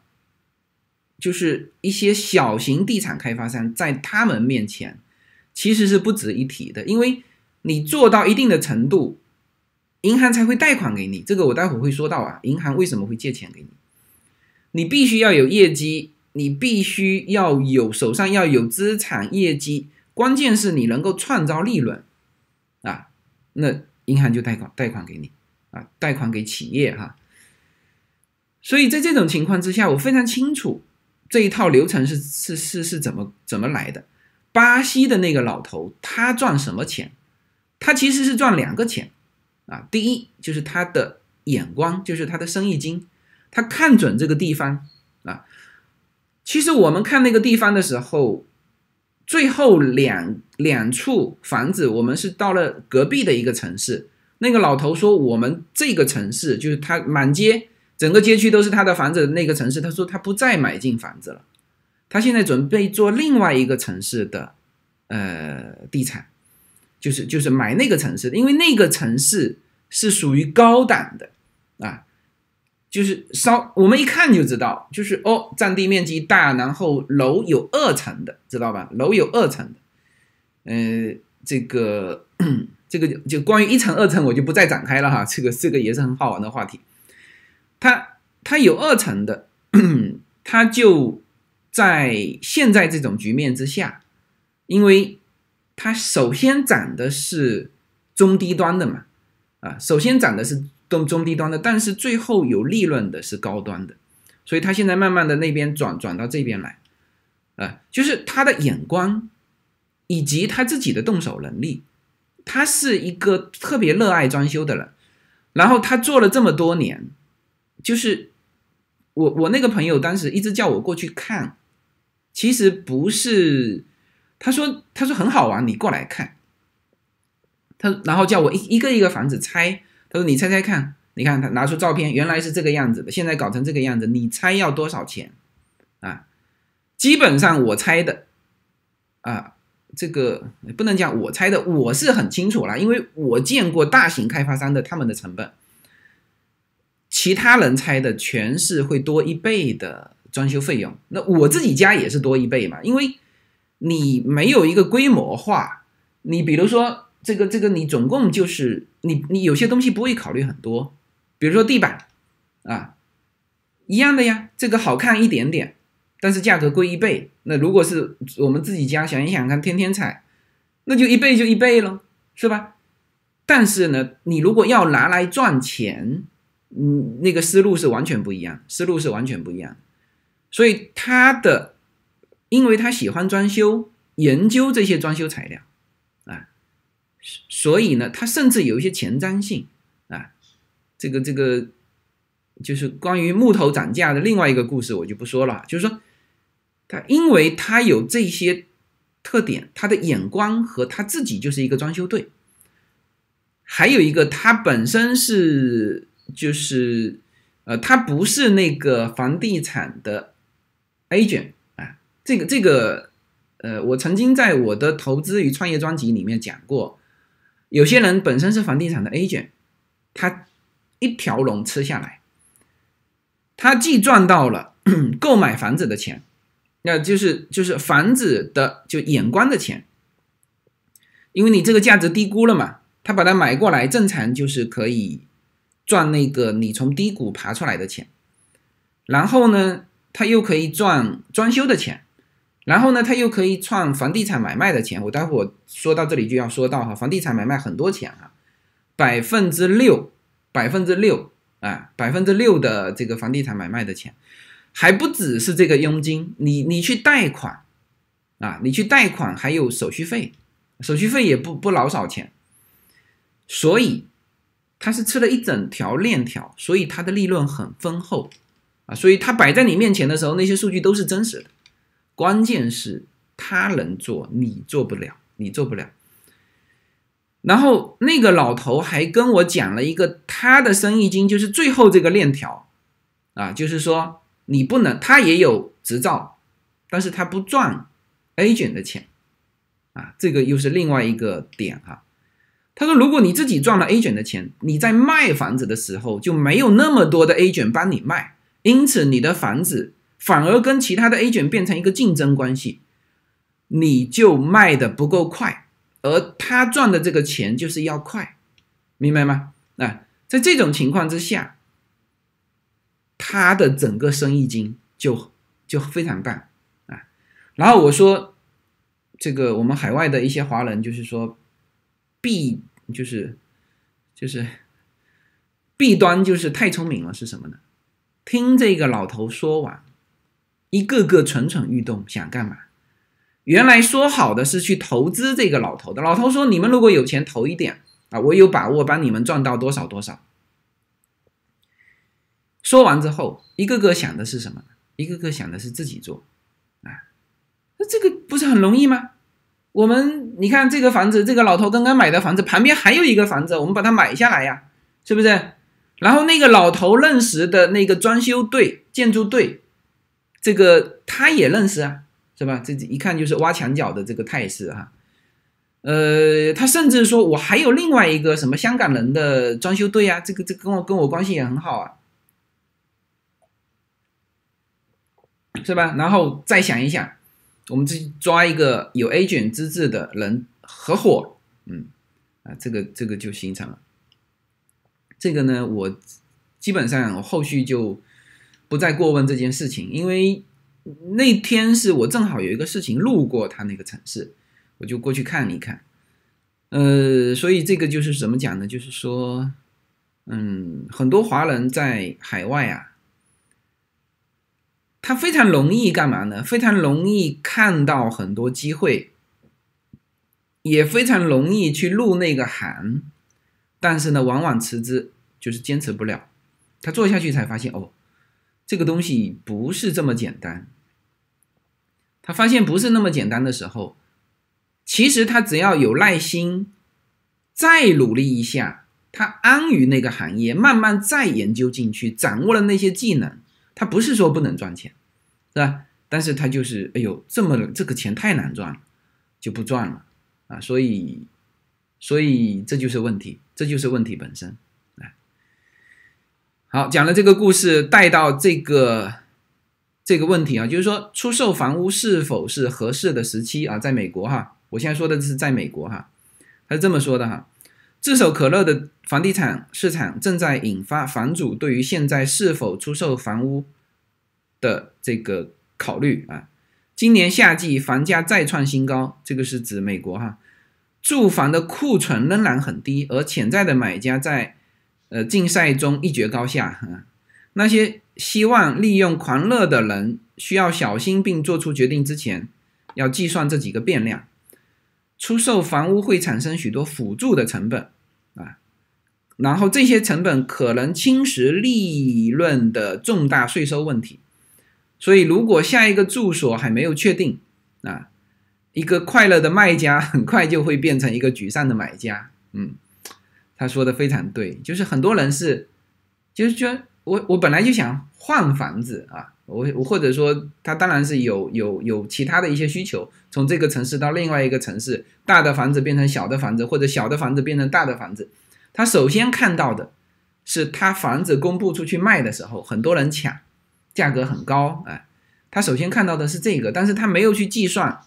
就是一些小型地产开发商在他们面前其实是不值一提的，因为你做到一定的程度，银行才会贷款给你。这个我待会会说到啊，银行为什么会借钱给你？你必须要有业绩。你必须要有手上要有资产业绩，关键是你能够创造利润啊，那银行就贷款贷款给你啊，贷款给企业哈。所以在这种情况之下，我非常清楚这一套流程是是是是怎么怎么来的。巴西的那个老头他赚什么钱？他其实是赚两个钱啊，第一就是他的眼光，就是他的生意经，他看准这个地方啊。其实我们看那个地方的时候，最后两两处房子，我们是到了隔壁的一个城市。那个老头说，我们这个城市就是他满街整个街区都是他的房子的那个城市。他说他不再买进房子了，他现在准备做另外一个城市的呃地产，就是就是买那个城市的，因为那个城市是属于高档的啊。就是稍，我们一看就知道，就是哦，占地面积大，然后楼有二层的，知道吧？楼有二层的，呃，这个 这个就就关于一层、二层，我就不再展开了哈。这个这个也是很好玩的话题。它它有二层的，它就在现在这种局面之下，因为它首先涨的是中低端的嘛，啊，首先涨的是。中中低端的，但是最后有利润的是高端的，所以他现在慢慢的那边转转到这边来，啊，就是他的眼光以及他自己的动手能力，他是一个特别热爱装修的人，然后他做了这么多年，就是我我那个朋友当时一直叫我过去看，其实不是，他说他说很好玩，你过来看，他然后叫我一一个一个房子拆。他说：“你猜猜看，你看他拿出照片，原来是这个样子的，现在搞成这个样子，你猜要多少钱？啊，基本上我猜的，啊，这个不能讲我猜的，我是很清楚了，因为我见过大型开发商的他们的成本，其他人猜的全是会多一倍的装修费用，那我自己家也是多一倍嘛，因为你没有一个规模化，你比如说。”这个这个你总共就是你你有些东西不会考虑很多，比如说地板啊，一样的呀，这个好看一点点，但是价格贵一倍。那如果是我们自己家，想一想看，天天踩，那就一倍就一倍了，是吧？但是呢，你如果要拿来赚钱，嗯，那个思路是完全不一样，思路是完全不一样。所以他的，因为他喜欢装修，研究这些装修材料。啊所以呢，他甚至有一些前瞻性啊，这个这个就是关于木头涨价的另外一个故事，我就不说了。就是说，他因为他有这些特点，他的眼光和他自己就是一个装修队，还有一个他本身是就是呃，他不是那个房地产的 agent 啊，这个这个。呃，我曾经在我的投资与创业专辑里面讲过，有些人本身是房地产的 agent，他一条龙吃下来，他既赚到了购买房子的钱，那就是就是房子的就眼光的钱，因为你这个价值低估了嘛，他把它买过来，正常就是可以赚那个你从低谷爬出来的钱，然后呢，他又可以赚装修的钱。然后呢，他又可以赚房地产买卖的钱。我待会儿说到这里就要说到哈，房地产买卖很多钱啊，百分之六，百分之六啊，百分之六的这个房地产买卖的钱，还不只是这个佣金，你你去贷款啊，你去贷款还有手续费，手续费也不不老少钱，所以他是吃了一整条链条，所以他的利润很丰厚啊，所以他摆在你面前的时候，那些数据都是真实的。关键是他能做，你做不了，你做不了。然后那个老头还跟我讲了一个他的生意经，就是最后这个链条啊，就是说你不能，他也有执照，但是他不赚 agent 的钱啊，这个又是另外一个点哈。他说，如果你自己赚了 agent 的钱，你在卖房子的时候就没有那么多的 agent 帮你卖，因此你的房子。反而跟其他的 agent 变成一个竞争关系，你就卖的不够快，而他赚的这个钱就是要快，明白吗？啊，在这种情况之下，他的整个生意经就就非常棒啊。然后我说，这个我们海外的一些华人就是说，弊就是就是弊端就是太聪明了，是什么呢？听这个老头说完。一个个蠢蠢欲动，想干嘛？原来说好的是去投资这个老头的。老头说：“你们如果有钱投一点啊，我有把握帮你们赚到多少多少。”说完之后，一个个想的是什么？一个个想的是自己做啊。那这个不是很容易吗？我们你看这个房子，这个老头刚刚买的房子旁边还有一个房子，我们把它买下来呀，是不是？然后那个老头认识的那个装修队、建筑队。这个他也认识啊，是吧？这一看就是挖墙脚的这个态势哈。呃，他甚至说我还有另外一个什么香港人的装修队啊，这个这跟我跟我关系也很好啊，是吧？然后再想一想，我们自己抓一个有 agent 资质的人合伙，嗯，啊，这个这个就形成了。这个呢，我基本上我后续就。不再过问这件事情，因为那天是我正好有一个事情路过他那个城市，我就过去看一看。呃，所以这个就是怎么讲呢？就是说，嗯，很多华人在海外啊，他非常容易干嘛呢？非常容易看到很多机会，也非常容易去入那个行，但是呢，往往辞职就是坚持不了。他做下去才发现，哦。这个东西不是这么简单。他发现不是那么简单的时候，其实他只要有耐心，再努力一下，他安于那个行业，慢慢再研究进去，掌握了那些技能，他不是说不能赚钱，是吧？但是他就是，哎呦，这么这个钱太难赚了，就不赚了啊！所以，所以这就是问题，这就是问题本身。好，讲了这个故事，带到这个这个问题啊，就是说出售房屋是否是合适的时期啊？在美国哈，我现在说的是在美国哈，他是这么说的哈：炙手可热的房地产市场正在引发房主对于现在是否出售房屋的这个考虑啊。今年夏季房价再创新高，这个是指美国哈，住房的库存仍然很低，而潜在的买家在。呃，竞赛中一决高下啊！那些希望利用狂热的人需要小心，并做出决定之前，要计算这几个变量。出售房屋会产生许多辅助的成本啊，然后这些成本可能侵蚀利润的重大税收问题。所以如果下一个住所还没有确定啊，一个快乐的卖家很快就会变成一个沮丧的买家。嗯，他说的非常对，就是很多人是，就是觉得我我本来就想换房子啊。我我或者说他当然是有有有其他的一些需求，从这个城市到另外一个城市，大的房子变成小的房子，或者小的房子变成大的房子，他首先看到的是他房子公布出去卖的时候，很多人抢，价格很高，哎，他首先看到的是这个，但是他没有去计算，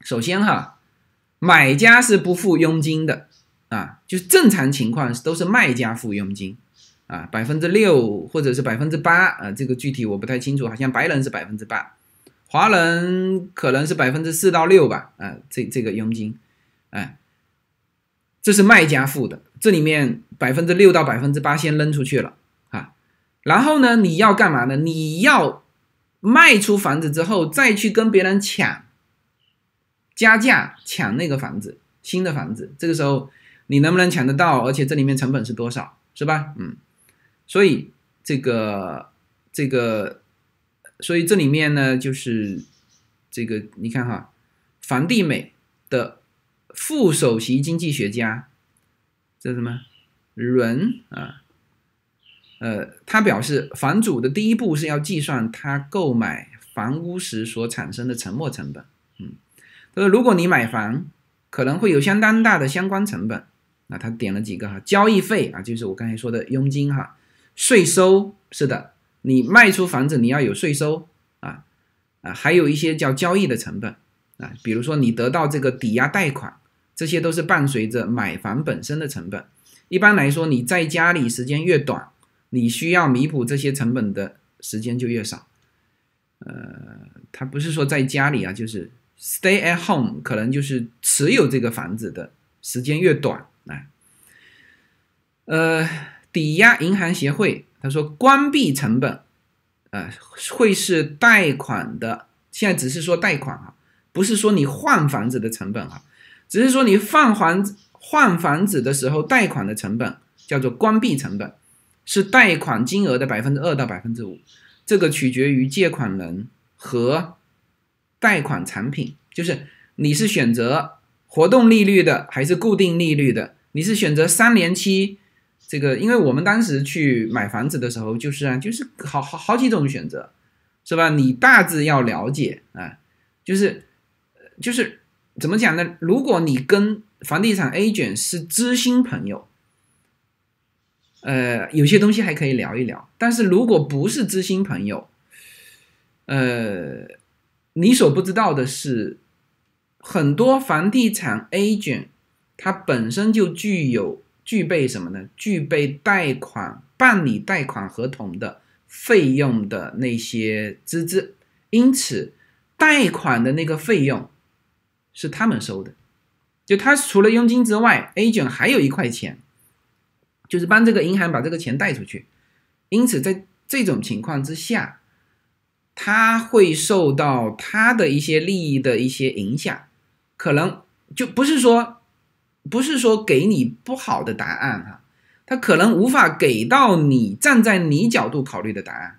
首先哈，买家是不付佣金的啊，就是正常情况都是卖家付佣金。啊，百分之六或者是百分之八啊，这个具体我不太清楚，好像白人是百分之八，华人可能是百分之四到六吧。啊，这这个佣金，哎，这是卖家付的，这里面百分之六到百分之八先扔出去了啊。然后呢，你要干嘛呢？你要卖出房子之后，再去跟别人抢，加价抢那个房子，新的房子。这个时候你能不能抢得到？而且这里面成本是多少，是吧？嗯。所以这个这个，所以这里面呢，就是这个你看哈，房地美的副首席经济学家，这什么伦啊？呃，他表示，房主的第一步是要计算他购买房屋时所产生的沉没成本。嗯，他说，如果你买房，可能会有相当大的相关成本。那他点了几个哈，交易费啊，就是我刚才说的佣金哈。税收是的，你卖出房子你要有税收啊啊，还有一些叫交易的成本啊，比如说你得到这个抵押贷款，这些都是伴随着买房本身的成本。一般来说，你在家里时间越短，你需要弥补这些成本的时间就越少。呃，他不是说在家里啊，就是 stay at home，可能就是持有这个房子的时间越短啊，呃。抵押银行协会他说，关闭成本，呃，会是贷款的。现在只是说贷款哈，不是说你换房子的成本哈，只是说你换房换房子的时候贷款的成本叫做关闭成本，是贷款金额的百分之二到百分之五，这个取决于借款人和贷款产品，就是你是选择活动利率的还是固定利率的，你是选择三年期。这个，因为我们当时去买房子的时候，就是啊，就是好好好几种选择，是吧？你大致要了解啊，就是，就是怎么讲呢？如果你跟房地产 A 卷是知心朋友，呃，有些东西还可以聊一聊。但是如果不是知心朋友，呃，你所不知道的是，很多房地产 A 卷它本身就具有。具备什么呢？具备贷款办理贷款合同的费用的那些资质，因此贷款的那个费用是他们收的。就他除了佣金之外，A 卷还有一块钱，就是帮这个银行把这个钱贷出去。因此，在这种情况之下，他会受到他的一些利益的一些影响，可能就不是说。不是说给你不好的答案哈，他可能无法给到你站在你角度考虑的答案，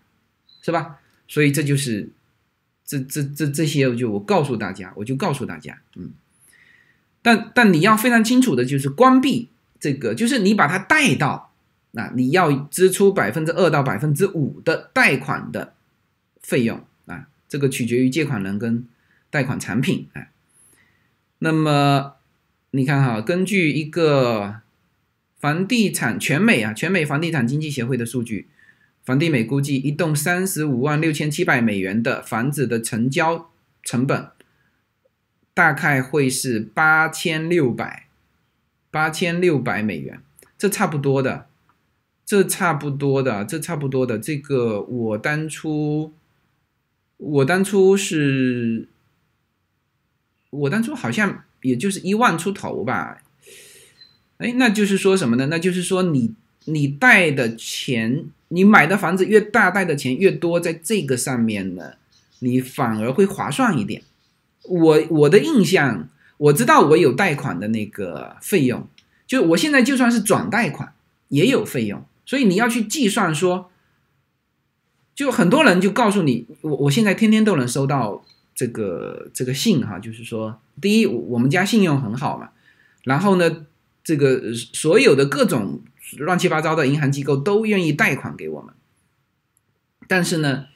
是吧？所以这就是这这这这些，我就我告诉大家，我就告诉大家，嗯。但但你要非常清楚的就是关闭这个，就是你把它带到，那你要支出百分之二到百分之五的贷款的费用啊，这个取决于借款人跟贷款产品哎，那么。你看哈，根据一个房地产全美啊，全美房地产经济协会的数据，房地美估计一栋三十五万六千七百美元的房子的成交成本，大概会是八千六百八千六百美元，这差不多的，这差不多的，这差不多的。这个我当初我当初是，我当初好像。也就是一万出头吧，哎，那就是说什么呢？那就是说你你贷的钱，你买的房子越大，贷的钱越多，在这个上面呢，你反而会划算一点。我我的印象，我知道我有贷款的那个费用，就我现在就算是转贷款也有费用，所以你要去计算说，就很多人就告诉你，我我现在天天都能收到这个这个信哈，就是说，第一，我们家信用很好嘛，然后呢，这个所有的各种乱七八糟的银行机构都愿意贷款给我们，但是呢，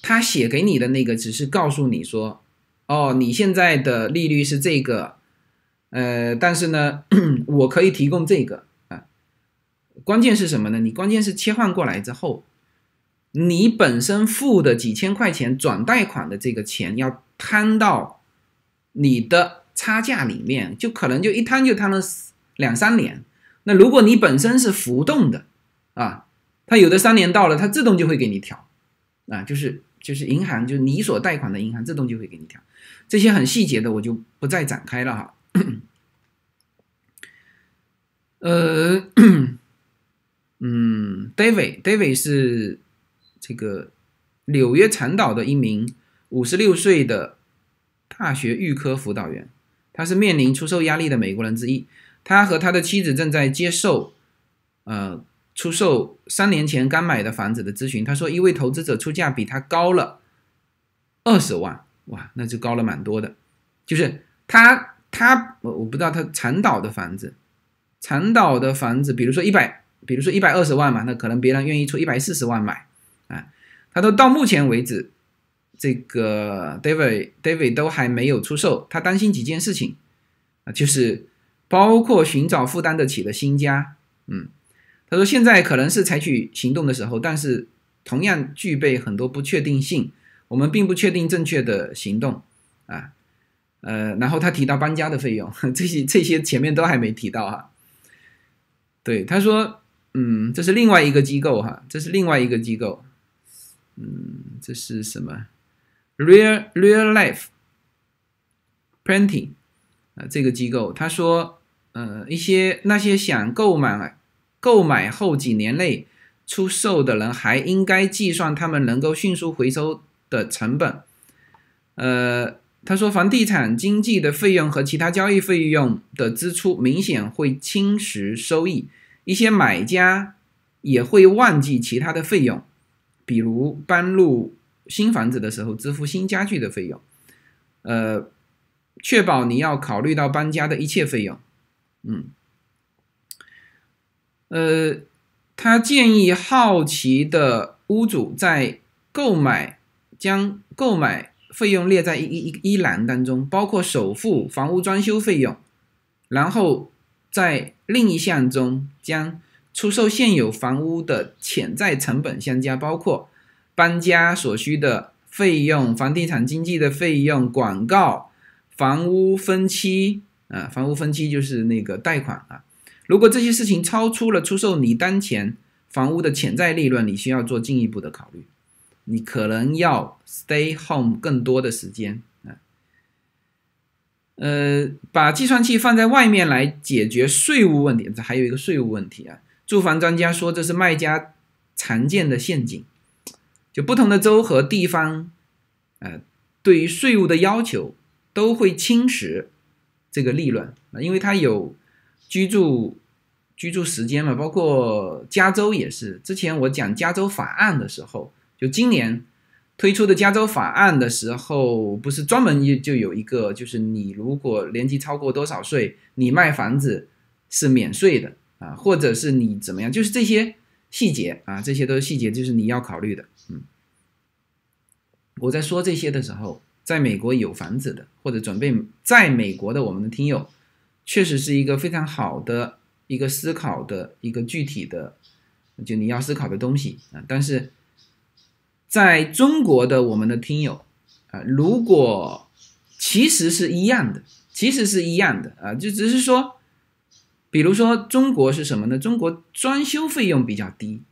他写给你的那个只是告诉你说，哦，你现在的利率是这个，呃，但是呢，我可以提供这个啊，关键是什么呢？你关键是切换过来之后。你本身付的几千块钱转贷款的这个钱要摊到你的差价里面，就可能就一摊就摊了两三年。那如果你本身是浮动的啊，它有的三年到了，它自动就会给你调啊，就是就是银行就是你所贷款的银行自动就会给你调。这些很细节的我就不再展开了哈。呃，嗯，David，David 是。这个纽约长岛的一名五十六岁的大学预科辅导员，他是面临出售压力的美国人之一。他和他的妻子正在接受呃出售三年前刚买的房子的咨询。他说，一位投资者出价比他高了二十万，哇，那就高了蛮多的。就是他他我我不知道他长岛的房子，长岛的房子，比如说一百，比如说一百二十万嘛，那可能别人愿意出一百四十万买。他都到目前为止，这个 David David 都还没有出售。他担心几件事情啊，就是包括寻找负担得起的新家。嗯，他说现在可能是采取行动的时候，但是同样具备很多不确定性。我们并不确定正确的行动啊。呃，然后他提到搬家的费用，这些这些前面都还没提到哈。对，他说，嗯，这是另外一个机构哈，这是另外一个机构。嗯，这是什么？Real Real Life Printing 啊，这个机构他说，呃，一些那些想购买购买后几年内出售的人，还应该计算他们能够迅速回收的成本。呃，他说，房地产经纪的费用和其他交易费用的支出明显会侵蚀收益，一些买家也会忘记其他的费用。比如搬入新房子的时候支付新家具的费用，呃，确保你要考虑到搬家的一切费用，嗯，呃，他建议好奇的屋主在购买将购买费用列在一一一栏当中，包括首付、房屋装修费用，然后在另一项中将。出售现有房屋的潜在成本相加，包括搬家所需的费用、房地产经纪的费用、广告、房屋分期啊，房屋分期就是那个贷款啊。如果这些事情超出了出售你当前房屋的潜在利润，你需要做进一步的考虑。你可能要 stay home 更多的时间啊。呃，把计算器放在外面来解决税务问题，这还有一个税务问题啊。住房专家说，这是卖家常见的陷阱。就不同的州和地方，呃，对于税务的要求都会侵蚀这个利润啊，因为它有居住居住时间嘛。包括加州也是，之前我讲加州法案的时候，就今年推出的加州法案的时候，不是专门就有一个，就是你如果年纪超过多少岁，你卖房子是免税的。啊，或者是你怎么样，就是这些细节啊，这些都是细节，就是你要考虑的。嗯，我在说这些的时候，在美国有房子的，或者准备在美国的我们的听友，确实是一个非常好的一个思考的一个具体的，就你要思考的东西啊。但是在中国的我们的听友啊，如果其实是一样的，其实是一样的啊，就只是说。比如说中国是什么呢？中国装修费用比较低，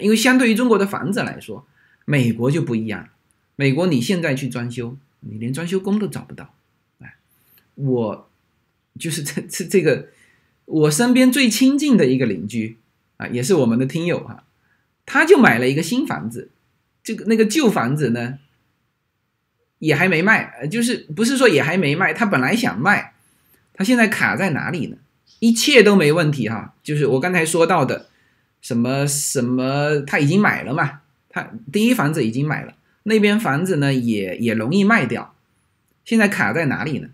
因为相对于中国的房子来说，美国就不一样。美国你现在去装修，你连装修工都找不到。哎，我就是这这这个，我身边最亲近的一个邻居啊，也是我们的听友哈，他就买了一个新房子，这个那个旧房子呢，也还没卖，就是不是说也还没卖，他本来想卖，他现在卡在哪里呢？一切都没问题哈，就是我刚才说到的，什么什么他已经买了嘛，他第一房子已经买了，那边房子呢也也容易卖掉，现在卡在哪里呢？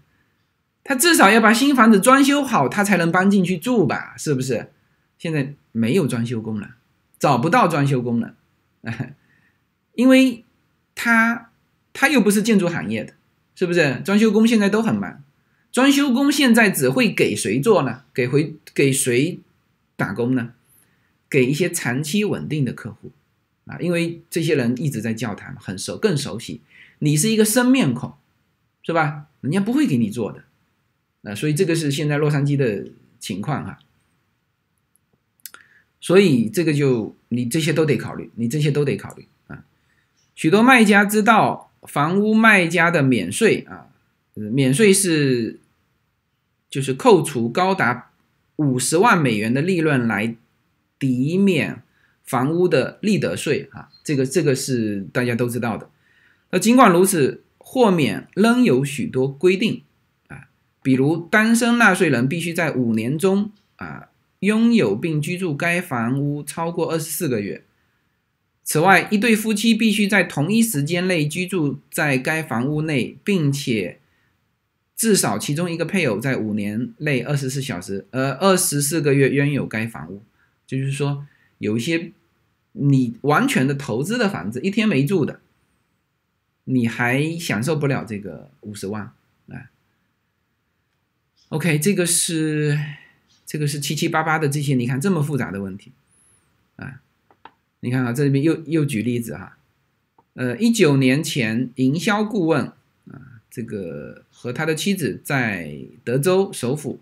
他至少要把新房子装修好，他才能搬进去住吧？是不是？现在没有装修工了，找不到装修工了，因为他他又不是建筑行业的，是不是？装修工现在都很忙，装修工现在只会给谁做呢？给回给谁打工呢？给一些长期稳定的客户啊，因为这些人一直在交谈，很熟，更熟悉。你是一个生面孔，是吧？人家不会给你做的。啊，所以这个是现在洛杉矶的情况哈，所以这个就你这些都得考虑，你这些都得考虑啊。许多卖家知道房屋卖家的免税啊，免税是就是扣除高达五十万美元的利润来抵免房屋的利得税啊，这个这个是大家都知道的。那尽管如此，豁免仍有许多规定啊。比如，单身纳税人必须在五年中啊拥有并居住该房屋超过二十四个月。此外，一对夫妻必须在同一时间内居住在该房屋内，并且至少其中一个配偶在五年内二十四小时呃二十四个月拥有该房屋。就是说，有一些你完全的投资的房子，一天没住的，你还享受不了这个五十万啊。OK，这个是这个是七七八八的这些，你看这么复杂的问题啊！你看啊，这里面又又举例子哈，呃，一九年前，营销顾问，这个和他的妻子在德州首府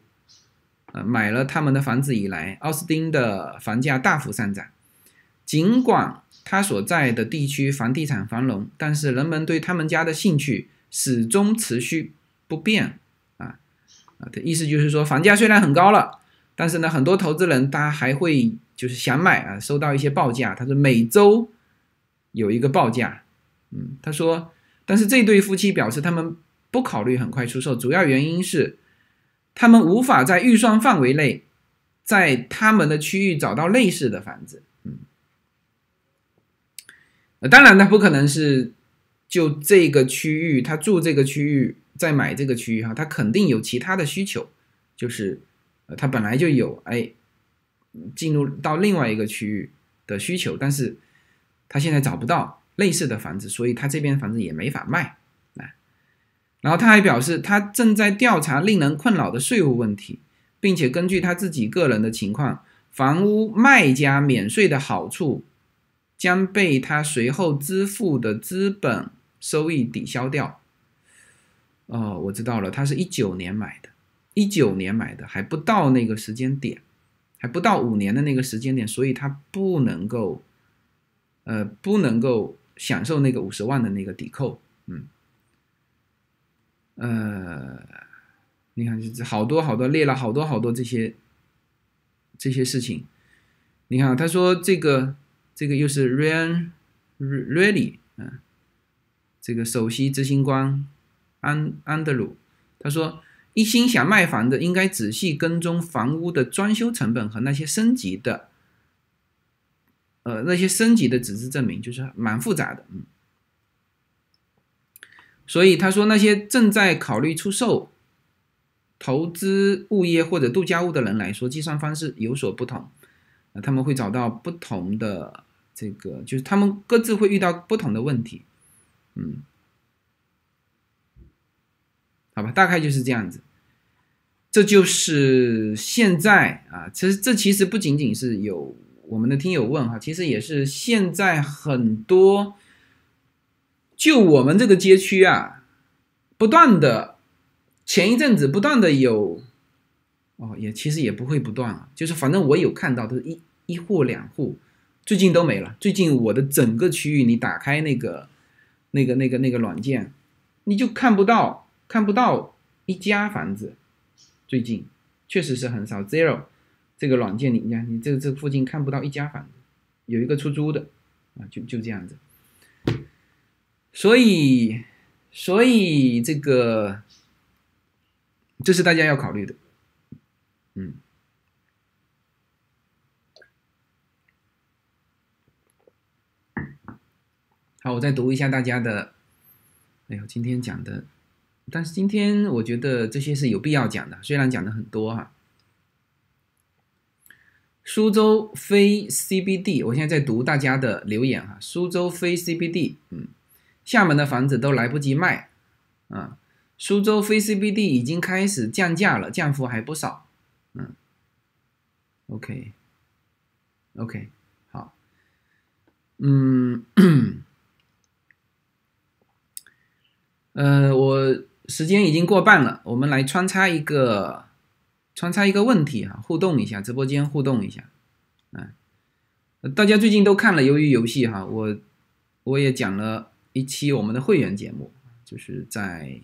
啊买了他们的房子以来，奥斯汀的房价大幅上涨。尽管他所在的地区房地产繁荣，但是人们对他们家的兴趣始终持续不变。啊，的意思就是说，房价虽然很高了，但是呢，很多投资人他还会就是想买啊，收到一些报价，他说每周有一个报价，嗯，他说，但是这对夫妻表示他们不考虑很快出售，主要原因是他们无法在预算范围内，在他们的区域找到类似的房子，嗯，当然他，不可能是就这个区域，他住这个区域。在买这个区域哈，他肯定有其他的需求，就是，他本来就有哎，进入到另外一个区域的需求，但是他现在找不到类似的房子，所以他这边房子也没法卖，然后他还表示，他正在调查令人困扰的税务问题，并且根据他自己个人的情况，房屋卖家免税的好处将被他随后支付的资本收益抵消掉。哦，我知道了，他是一九年买的，一九年买的，还不到那个时间点，还不到五年的那个时间点，所以他不能够，呃，不能够享受那个五十万的那个抵扣，呃，你看，这好多好多列了好多好多这些这些事情，你看，他说这个这个又是 Ryan Really，嗯，这个首席执行官。安安德鲁他说：“一心想卖房的，应该仔细跟踪房屋的装修成本和那些升级的，呃，那些升级的纸质证明，就是蛮复杂的。嗯，所以他说，那些正在考虑出售、投资物业或者度假屋的人来说，计算方式有所不同。啊，他们会找到不同的这个，就是他们各自会遇到不同的问题。嗯。”好吧，大概就是这样子。这就是现在啊，其实这其实不仅仅是有我们的听友问哈，其实也是现在很多，就我们这个街区啊，不断的前一阵子不断的有，哦，也其实也不会不断啊，就是反正我有看到的一一户两户，最近都没了。最近我的整个区域，你打开那个那个那个那个软件，你就看不到。看不到一家房子，最近确实是很少。Zero 这个软件，你看，你这这附近看不到一家房子，有一个出租的啊，就就这样子。所以，所以这个这是大家要考虑的，嗯。好，我再读一下大家的。哎呦，今天讲的，但是今天我觉得这些是有必要讲的，虽然讲的很多哈。苏州非 CBD，我现在在读大家的留言哈。苏州非 CBD，嗯，厦门的房子都来不及卖，啊，苏州非 CBD 已经开始降价了，降幅还不少，嗯，OK，OK，好，嗯，呃，我时间已经过半了，我们来穿插一个。穿插一个问题哈，互动一下，直播间互动一下，啊，大家最近都看了《鱿鱼游戏》哈，我我也讲了一期我们的会员节目，就是在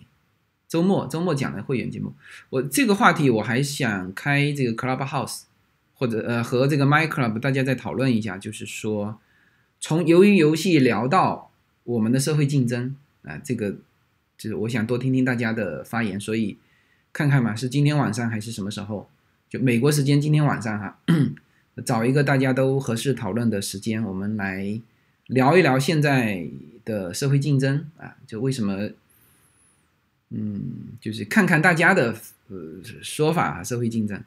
周末周末讲的会员节目。我这个话题我还想开这个 Clubhouse，或者呃和这个 My Club 大家再讨论一下，就是说从由于游戏聊到我们的社会竞争啊，这个就是我想多听听大家的发言，所以。看看嘛，是今天晚上还是什么时候？就美国时间今天晚上哈，找一个大家都合适讨论的时间，我们来聊一聊现在的社会竞争啊，就为什么，嗯，就是看看大家的呃说法啊，社会竞争。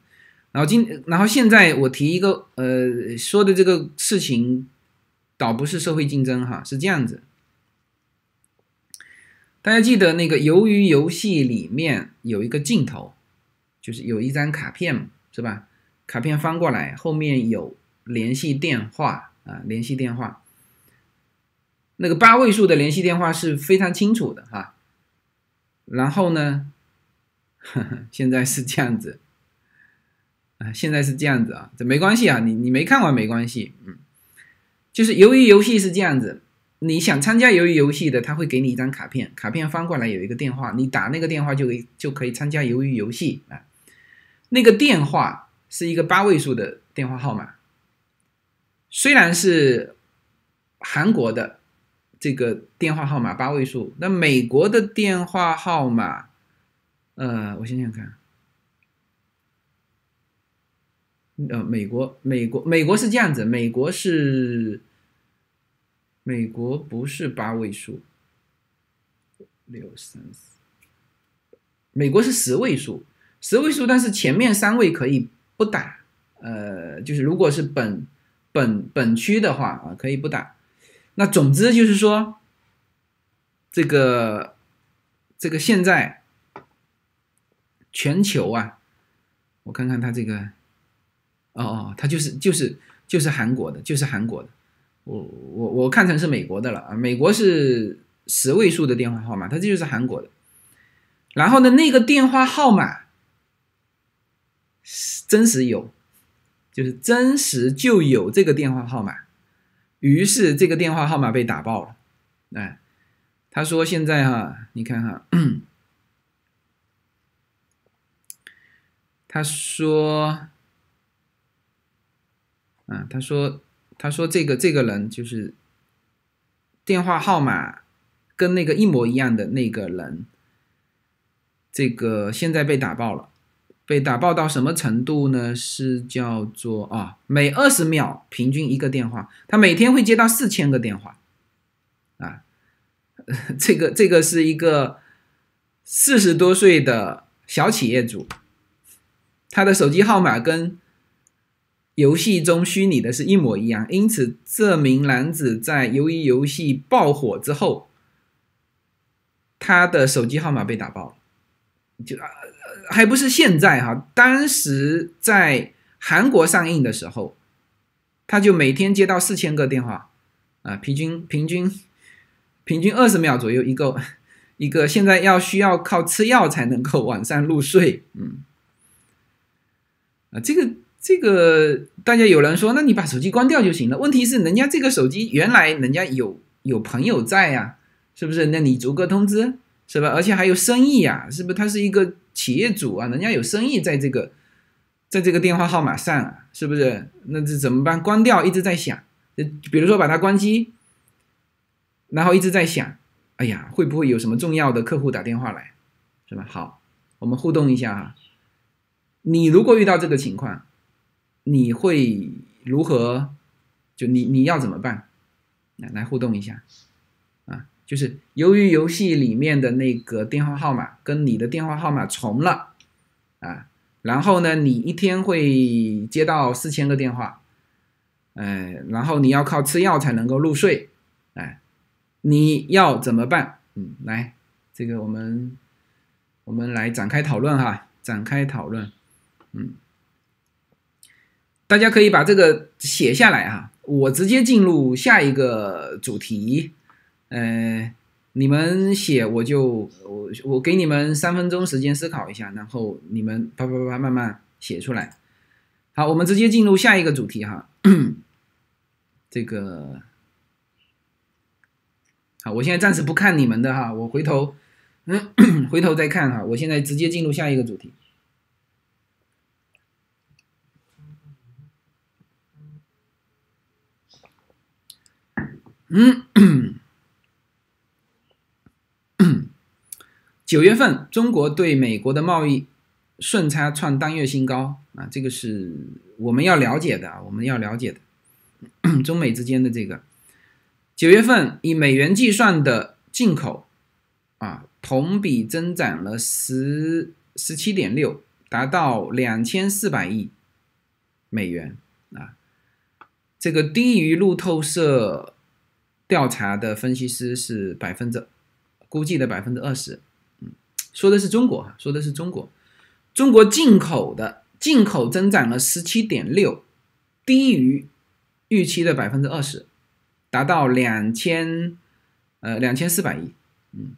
然后今，然后现在我提一个呃说的这个事情，倒不是社会竞争哈，是这样子。大家记得那个鱿鱼游戏里面有一个镜头，就是有一张卡片，是吧？卡片翻过来，后面有联系电话啊，联系电话。那个八位数的联系电话是非常清楚的哈。然后呢，呵 呵现在是这样子啊，现在是这样子啊，这没关系啊，你你没看完没关系，嗯，就是鱿鱼游戏是这样子。你想参加鱿鱼游戏的，他会给你一张卡片，卡片翻过来有一个电话，你打那个电话就可以就可以参加鱿鱼游戏啊。那个电话是一个八位数的电话号码，虽然是韩国的这个电话号码八位数，那美国的电话号码，呃，我想想看，呃，美国美国美国是这样子，美国是。美国不是八位数，六三四。美国是十位数，十位数，但是前面三位可以不打。呃，就是如果是本本本区的话啊，可以不打。那总之就是说，这个这个现在全球啊，我看看它这个，哦哦，它就是就是就是韩国的，就是韩国的。我我我看成是美国的了啊，美国是十位数的电话号码，它这就是韩国的。然后呢，那个电话号码真实有，就是真实就有这个电话号码。于是这个电话号码被打爆了。哎，他说现在哈，你看哈，他说，啊，他说。他说：“这个这个人就是电话号码跟那个一模一样的那个人，这个现在被打爆了，被打爆到什么程度呢？是叫做啊，每二十秒平均一个电话，他每天会接到四千个电话，啊，这个这个是一个四十多岁的小企业主，他的手机号码跟。”游戏中虚拟的是一模一样，因此这名男子在由于游戏爆火之后，他的手机号码被打爆了。就啊还不是现在哈，当时在韩国上映的时候，他就每天接到四千个电话啊，平均平均平均二十秒左右一个一个，现在要需要靠吃药才能够晚上入睡，嗯，啊这个。这个大家有人说，那你把手机关掉就行了。问题是，人家这个手机原来人家有有朋友在呀，是不是？那你逐个通知，是吧？而且还有生意呀，是不是？他是一个企业主啊，人家有生意在这个，在这个电话号码上啊，是不是？那这怎么办？关掉一直在响，比如说把它关机，然后一直在响，哎呀，会不会有什么重要的客户打电话来，是吧？好，我们互动一下哈。你如果遇到这个情况，你会如何？就你你要怎么办？来来互动一下。就是由于游戏里面的那个电话号码跟你的电话号码重了啊，然后呢，你一天会接到四千个电话，哎，然后你要靠吃药才能够入睡，哎，你要怎么办？嗯，来，这个我们我们来展开讨论哈，展开讨论，嗯。大家可以把这个写下来哈，我直接进入下一个主题。呃，你们写，我就我我给你们三分钟时间思考一下，然后你们啪啪啪慢慢写出来。好，我们直接进入下一个主题哈。这个好，我现在暂时不看你们的哈，我回头回头再看哈。我现在直接进入下一个主题。嗯，九月份中国对美国的贸易顺差创单月新高啊，这个是我们要了解的，我们要了解的。中美之间的这个九月份以美元计算的进口啊，同比增长了十十七点六，达到两千四百亿美元啊，这个低于路透社。调查的分析师是百分之估计的百分之二十，说的是中国哈，说的是中国，中国进口的进口增长了十七点六，低于预期的百分之二十，达到两千呃两千四百亿，嗯，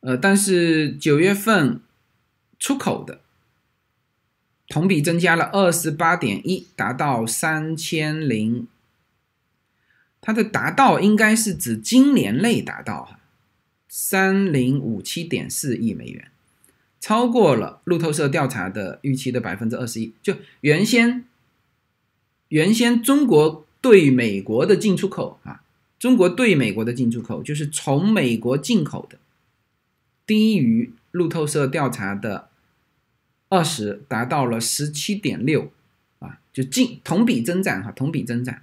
呃，但是九月份出口的同比增加了二十八点一，达到三千零。它的达到应该是指今年内达到哈三零五七点四亿美元，超过了路透社调查的预期的百分之二十一。就原先原先中国对美国的进出口啊，中国对美国的进出口就是从美国进口的低于路透社调查的二十，达到了十七点六啊，就进同比增长哈，同比增长。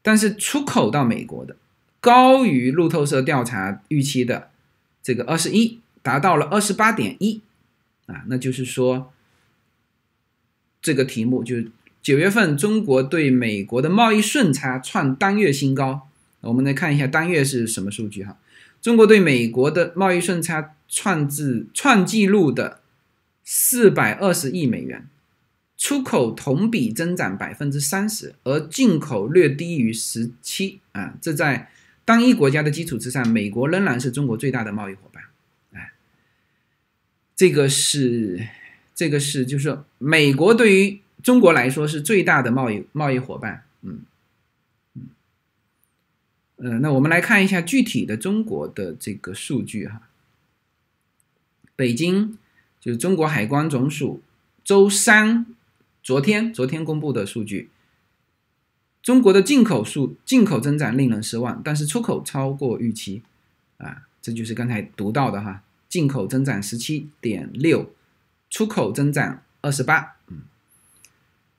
但是出口到美国的高于路透社调查预期的这个二十一，达到了二十八点一啊，那就是说这个题目就是九月份中国对美国的贸易顺差创单月新高。我们来看一下单月是什么数据哈？中国对美国的贸易顺差创自创纪录的四百二十亿美元。出口同比增长百分之三十，而进口略低于十七啊！这在单一国家的基础之上，美国仍然是中国最大的贸易伙伴。哎，这个是这个是，就是说，美国对于中国来说是最大的贸易贸易伙伴。嗯嗯，那我们来看一下具体的中国的这个数据哈。北京就是中国海关总署周三。昨天，昨天公布的数据，中国的进口数进口增长令人失望，但是出口超过预期，啊，这就是刚才读到的哈，进口增长十七点六，出口增长二十八，嗯，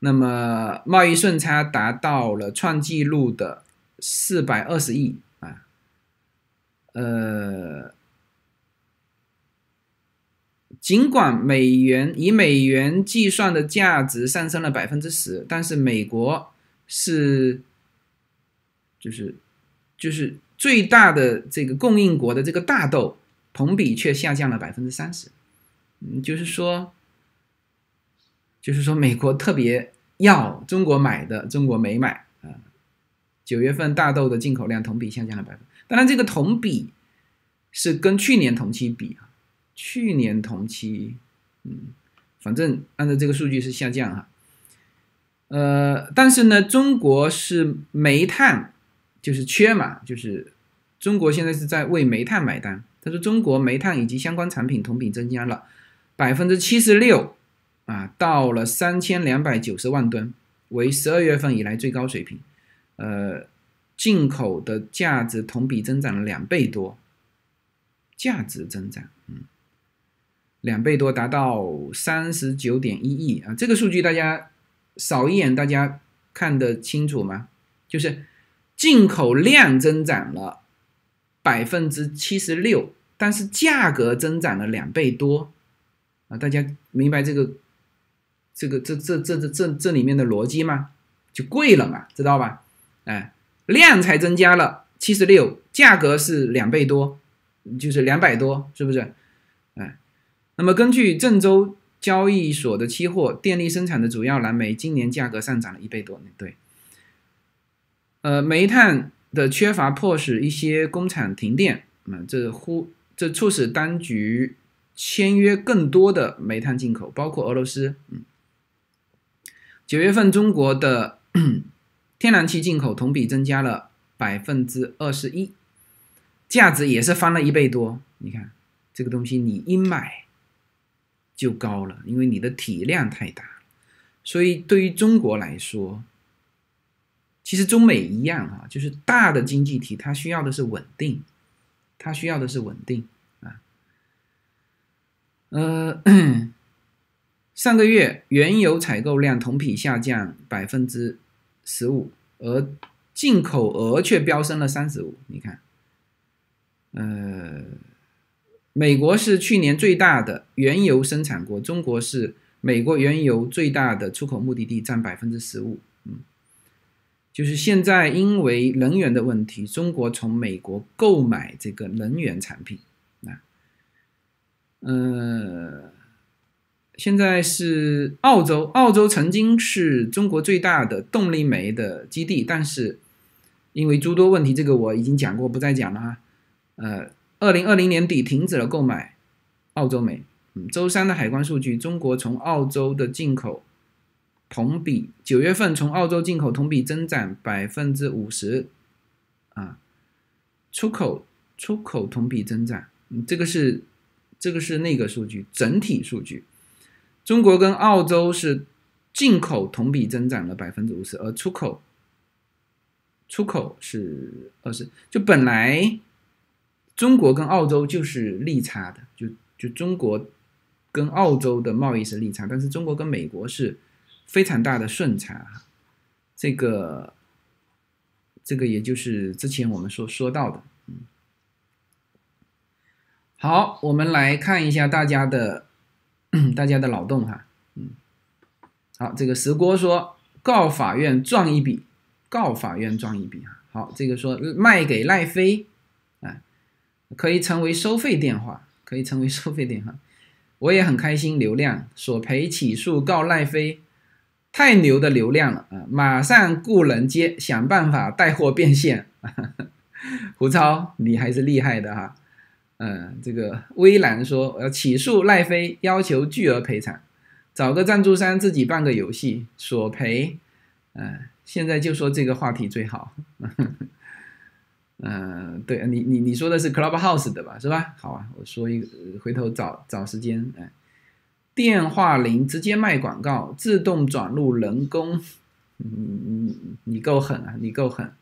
那么贸易顺差达到了创纪录的四百二十亿啊，呃。尽管美元以美元计算的价值上升了百分之十，但是美国是就是就是最大的这个供应国的这个大豆同比却下降了百分之三十，嗯，就是说就是说美国特别要中国买的，中国没买啊。九月份大豆的进口量同比下降了百分，当然这个同比是跟去年同期比啊。去年同期，嗯，反正按照这个数据是下降哈，呃，但是呢，中国是煤炭就是缺嘛，就是中国现在是在为煤炭买单。他说，中国煤炭以及相关产品同比增加了百分之七十六，啊，到了三千两百九十万吨，为十二月份以来最高水平。呃，进口的价值同比增长了两倍多，价值增长，嗯。两倍多，达到三十九点一亿啊！这个数据大家扫一眼，大家看得清楚吗？就是进口量增长了百分之七十六，但是价格增长了两倍多啊！大家明白这个这个这这这这这这里面的逻辑吗？就贵了嘛，知道吧？哎，量才增加了七十六，价格是两倍多，就是两百多，是不是？哎，那么根据郑州交易所的期货，电力生产的主要燃煤今年价格上涨了一倍多，对。呃，煤炭的缺乏迫使一些工厂停电，嗯，这呼这促使当局签约更多的煤炭进口，包括俄罗斯。嗯，九月份中国的 天然气进口同比增加了百分之二十一，价值也是翻了一倍多。你看这个东西，你一买就高了，因为你的体量太大，所以对于中国来说。其实中美一样哈，就是大的经济体，它需要的是稳定，它需要的是稳定啊。呃，上个月原油采购量同比下降百分之十五，而进口额却飙升了三十五。你看，呃，美国是去年最大的原油生产国，中国是美国原油最大的出口目的地，占百分之十五。嗯。就是现在，因为能源的问题，中国从美国购买这个能源产品，啊，呃，现在是澳洲，澳洲曾经是中国最大的动力煤的基地，但是因为诸多问题，这个我已经讲过，不再讲了哈。呃，二零二零年底停止了购买澳洲煤。嗯，周三的海关数据，中国从澳洲的进口。同比九月份从澳洲进口同比增长百分之五十，啊，出口出口同比增长，这个是这个是那个数据整体数据，中国跟澳洲是进口同比增长了百分之五十，而出口出口是二十，就本来中国跟澳洲就是利差的，就就中国跟澳洲的贸易是利差，但是中国跟美国是。非常大的顺差，这个，这个也就是之前我们说说到的，嗯，好，我们来看一下大家的 大家的脑洞哈，嗯，好，这个石锅说告法院赚一笔，告法院赚一笔哈，好，这个说卖给赖飞，可以成为收费电话，可以成为收费电话，我也很开心，流量索赔起诉告赖飞。太牛的流量了啊！马上雇人接，想办法带货变现。胡超，你还是厉害的哈。嗯，这个微蓝说我要起诉赖飞，要求巨额赔偿，找个赞助商自己办个游戏索赔。嗯，现在就说这个话题最好。嗯，对你你你说的是 Clubhouse 的吧？是吧？好啊，我说一个，回头找找时间。哎。电话铃直接卖广告，自动转入人工，你你你够狠啊！你够狠。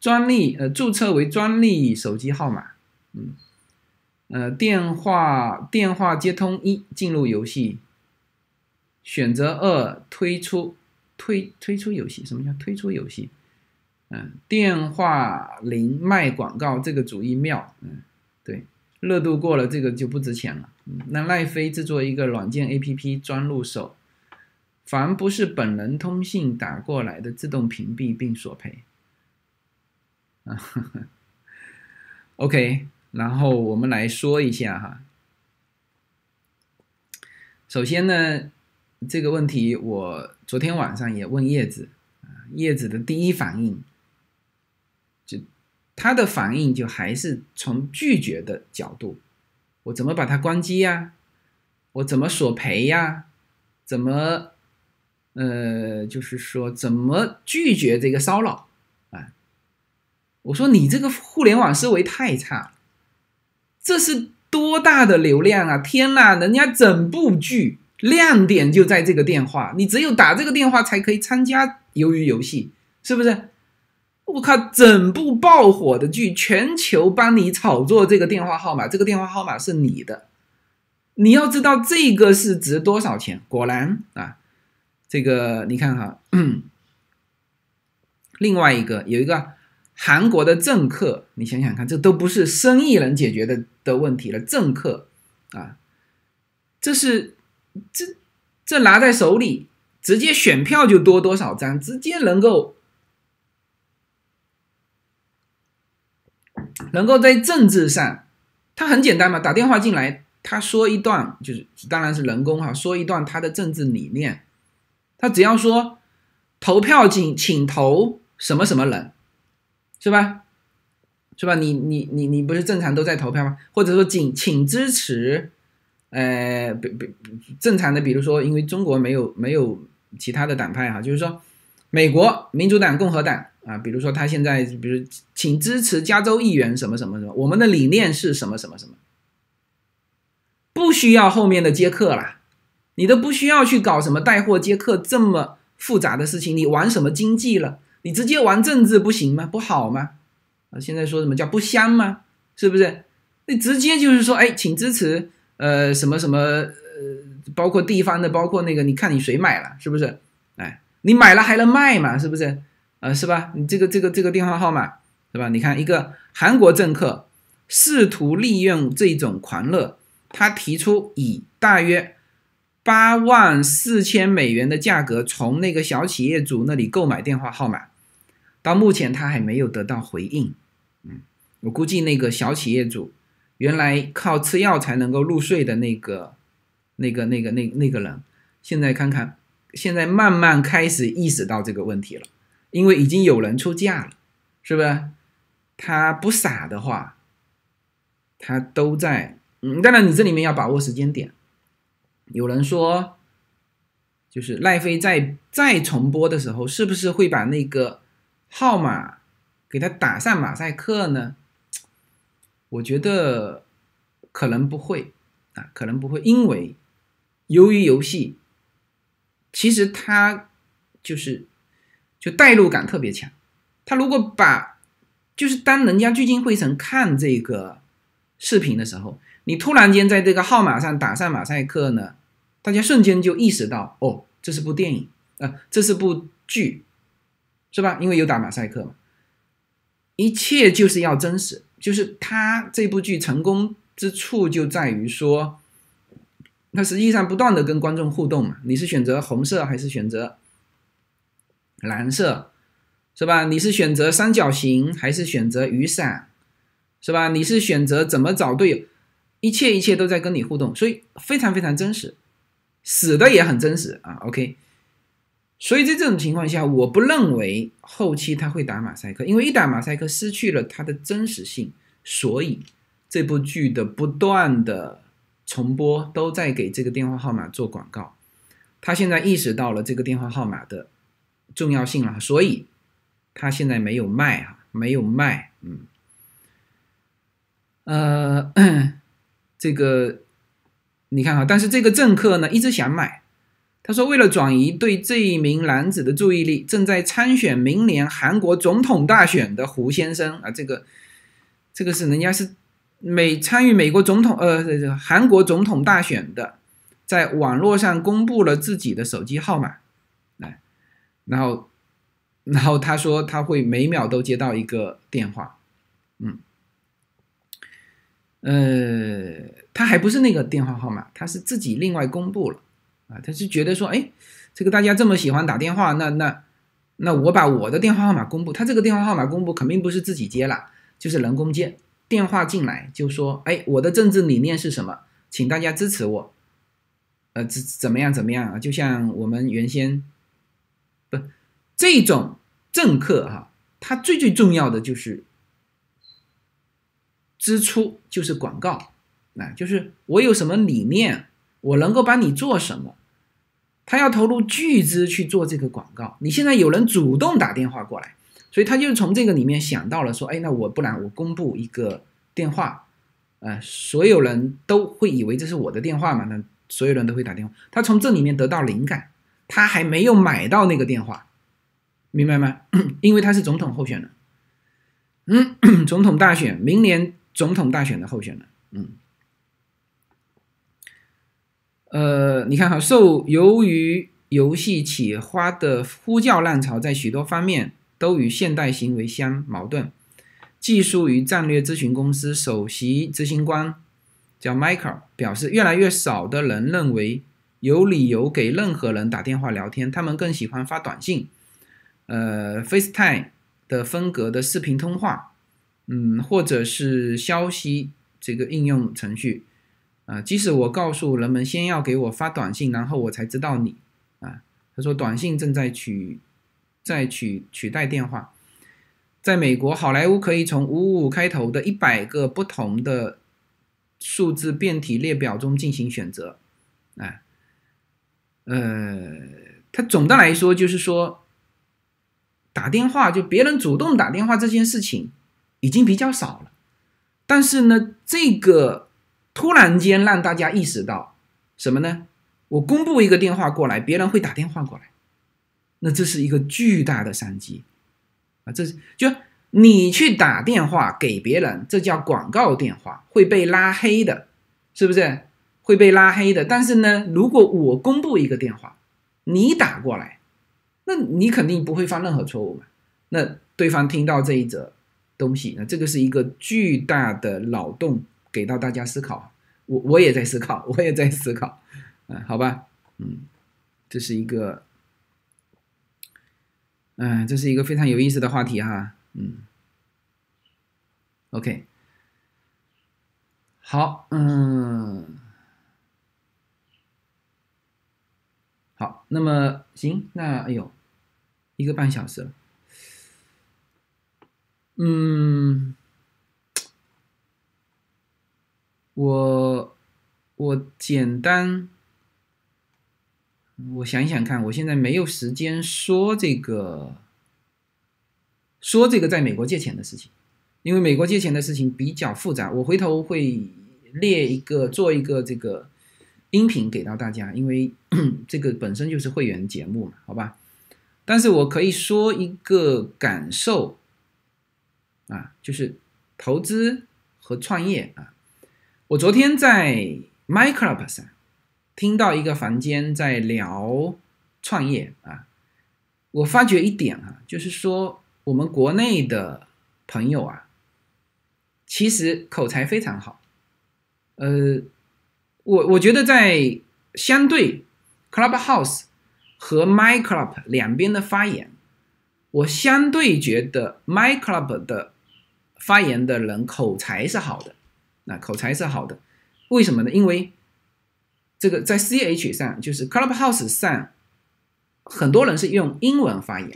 专利呃，注册为专利手机号码，嗯，呃，电话电话接通一进入游戏，选择二推出推推出游戏，什么叫推出游戏？嗯，电话铃卖广告这个主意妙，嗯，对。热度过了，这个就不值钱了。那赖飞制作一个软件 APP 专入手，凡不是本人通信打过来的，自动屏蔽并索赔。啊，OK，然后我们来说一下哈。首先呢，这个问题我昨天晚上也问叶子，叶子的第一反应。他的反应就还是从拒绝的角度，我怎么把它关机呀？我怎么索赔呀？怎么，呃，就是说怎么拒绝这个骚扰啊？我说你这个互联网思维太差，这是多大的流量啊！天呐，人家整部剧亮点就在这个电话，你只有打这个电话才可以参加鱿鱼游戏，是不是？我靠！整部爆火的剧，全球帮你炒作这个电话号码，这个电话号码是你的。你要知道这个是值多少钱？果然啊，这个你看哈，另外一个有一个韩国的政客，你想想看，这都不是生意人解决的的问题了，政客啊，这是这这拿在手里，直接选票就多多少张，直接能够能够在政治上，他很简单嘛，打电话进来。他说一段就是，当然是人工哈，说一段他的政治理念，他只要说投票请请投什么什么人，是吧？是吧？你你你你不是正常都在投票吗？或者说请请支持，呃，比比正常的，比如说，因为中国没有没有其他的党派哈，就是说美国民主党、共和党啊，比如说他现在比如请支持加州议员什么什么什么，我们的理念是什么什么什么。不需要后面的接客了，你都不需要去搞什么带货接客这么复杂的事情，你玩什么经济了？你直接玩政治不行吗？不好吗？啊，现在说什么叫不香吗？是不是？你直接就是说，哎，请支持，呃，什么什么，呃，包括地方的，包括那个，你看你谁买了，是不是？你买了还能卖嘛？是不是？呃，是吧？你这个这个这个电话号码，是吧？你看一个韩国政客试图利用这种狂热。他提出以大约八万四千美元的价格从那个小企业主那里购买电话号码，到目前他还没有得到回应。嗯，我估计那个小企业主原来靠吃药才能够入睡的那个、那个、那个、那那个人，现在看看，现在慢慢开始意识到这个问题了，因为已经有人出价了，是不是？他不傻的话，他都在。嗯，当然，你这里面要把握时间点。有人说，就是赖飞在再重播的时候，是不是会把那个号码给他打上马赛克呢？我觉得可能不会啊，可能不会，因为由于游戏其实他就是就代入感特别强，他如果把就是当人家聚精会神看这个视频的时候。你突然间在这个号码上打上马赛克呢，大家瞬间就意识到，哦，这是部电影啊，这是部剧，是吧？因为有打马赛克嘛，一切就是要真实。就是他这部剧成功之处就在于说，他实际上不断的跟观众互动嘛。你是选择红色还是选择蓝色，是吧？你是选择三角形还是选择雨伞，是吧？你是选择怎么找队友？一切一切都在跟你互动，所以非常非常真实，死的也很真实啊。OK，所以在这种情况下，我不认为后期他会打马赛克，因为一打马赛克失去了它的真实性。所以这部剧的不断的重播都在给这个电话号码做广告。他现在意识到了这个电话号码的重要性了，所以他现在没有卖啊，没有卖，嗯，呃。这个你看啊，但是这个政客呢一直想买。他说，为了转移对这一名男子的注意力，正在参选明年韩国总统大选的胡先生啊，这个这个是人家是美参与美国总统呃这个韩国总统大选的，在网络上公布了自己的手机号码，来，然后然后他说他会每秒都接到一个电话，嗯。呃，他还不是那个电话号码，他是自己另外公布了啊。他是觉得说，哎，这个大家这么喜欢打电话，那那那我把我的电话号码公布，他这个电话号码公布肯定不是自己接了，就是人工接电话进来就说，哎，我的政治理念是什么，请大家支持我，呃，怎怎么样怎么样啊？就像我们原先不这种政客哈，他最最重要的就是。支出就是广告，啊，就是我有什么理念，我能够帮你做什么，他要投入巨资去做这个广告。你现在有人主动打电话过来，所以他就从这个里面想到了说，哎，那我不然我公布一个电话，呃，所有人都会以为这是我的电话嘛，那所有人都会打电话。他从这里面得到灵感，他还没有买到那个电话，明白吗？因为他是总统候选人，嗯，总统大选明年。总统大选的候选人，嗯，呃，你看哈，受由于游戏企花的呼叫浪潮，在许多方面都与现代行为相矛盾。技术与战略咨询公司首席执行官叫 Michael 表示，越来越少的人认为有理由给任何人打电话聊天，他们更喜欢发短信，呃，FaceTime 的风格的视频通话，嗯，或者是消息这个应用程序。啊，即使我告诉人们先要给我发短信，然后我才知道你。啊，他说短信正在取，在取取代电话。在美国，好莱坞可以从五五开头的一百个不同的数字变体列表中进行选择。啊，呃，他总的来说就是说，打电话就别人主动打电话这件事情已经比较少了。但是呢，这个。突然间让大家意识到什么呢？我公布一个电话过来，别人会打电话过来，那这是一个巨大的商机啊！这是就你去打电话给别人，这叫广告电话，会被拉黑的，是不是会被拉黑的？但是呢，如果我公布一个电话，你打过来，那你肯定不会犯任何错误嘛？那对方听到这一则东西，那这个是一个巨大的脑洞。给到大家思考，我我也在思考，我也在思考，嗯，好吧，嗯，这是一个，嗯，这是一个非常有意思的话题哈，嗯，OK，好，嗯，好，那么行，那哎呦，一个半小时了，嗯。我我简单，我想想看，我现在没有时间说这个，说这个在美国借钱的事情，因为美国借钱的事情比较复杂，我回头会列一个做一个这个音频给到大家，因为 这个本身就是会员节目嘛，好吧？但是我可以说一个感受啊，就是投资和创业啊。我昨天在 My Club 上听到一个房间在聊创业啊，我发觉一点啊，就是说我们国内的朋友啊，其实口才非常好。呃，我我觉得在相对 Clubhouse 和 My Club 两边的发言，我相对觉得 My Club 的发言的人口才是好的。那口才是好的，为什么呢？因为这个在 C H 上，就是 Clubhouse 上，很多人是用英文发言，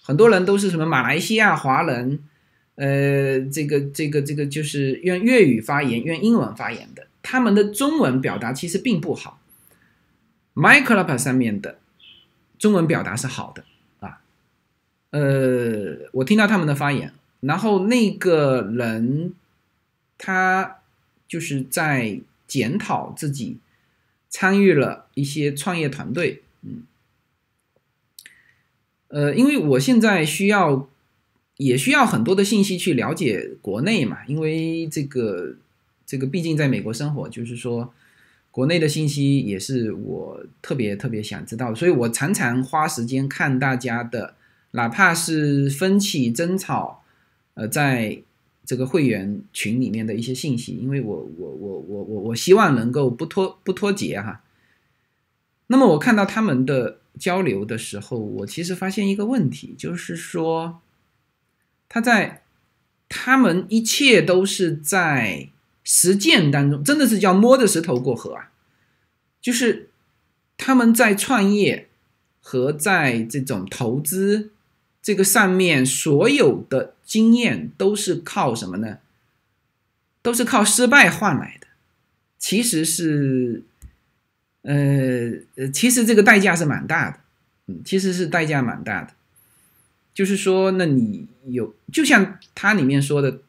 很多人都是什么马来西亚华人，呃，这个这个这个就是用粤语发言，用英文发言的，他们的中文表达其实并不好。My Club 上面的中文表达是好的啊，呃，我听到他们的发言，然后那个人他。就是在检讨自己参与了一些创业团队，嗯，呃，因为我现在需要也需要很多的信息去了解国内嘛，因为这个这个毕竟在美国生活，就是说国内的信息也是我特别特别想知道，所以我常常花时间看大家的，哪怕是分歧争吵，呃，在。这个会员群里面的一些信息，因为我我我我我我希望能够不脱不脱节哈。那么我看到他们的交流的时候，我其实发现一个问题，就是说他在他们一切都是在实践当中，真的是叫摸着石头过河啊。就是他们在创业和在这种投资。这个上面所有的经验都是靠什么呢？都是靠失败换来的。其实是，呃呃，其实这个代价是蛮大的，嗯，其实是代价蛮大的。就是说，那你有，就像他里面说的，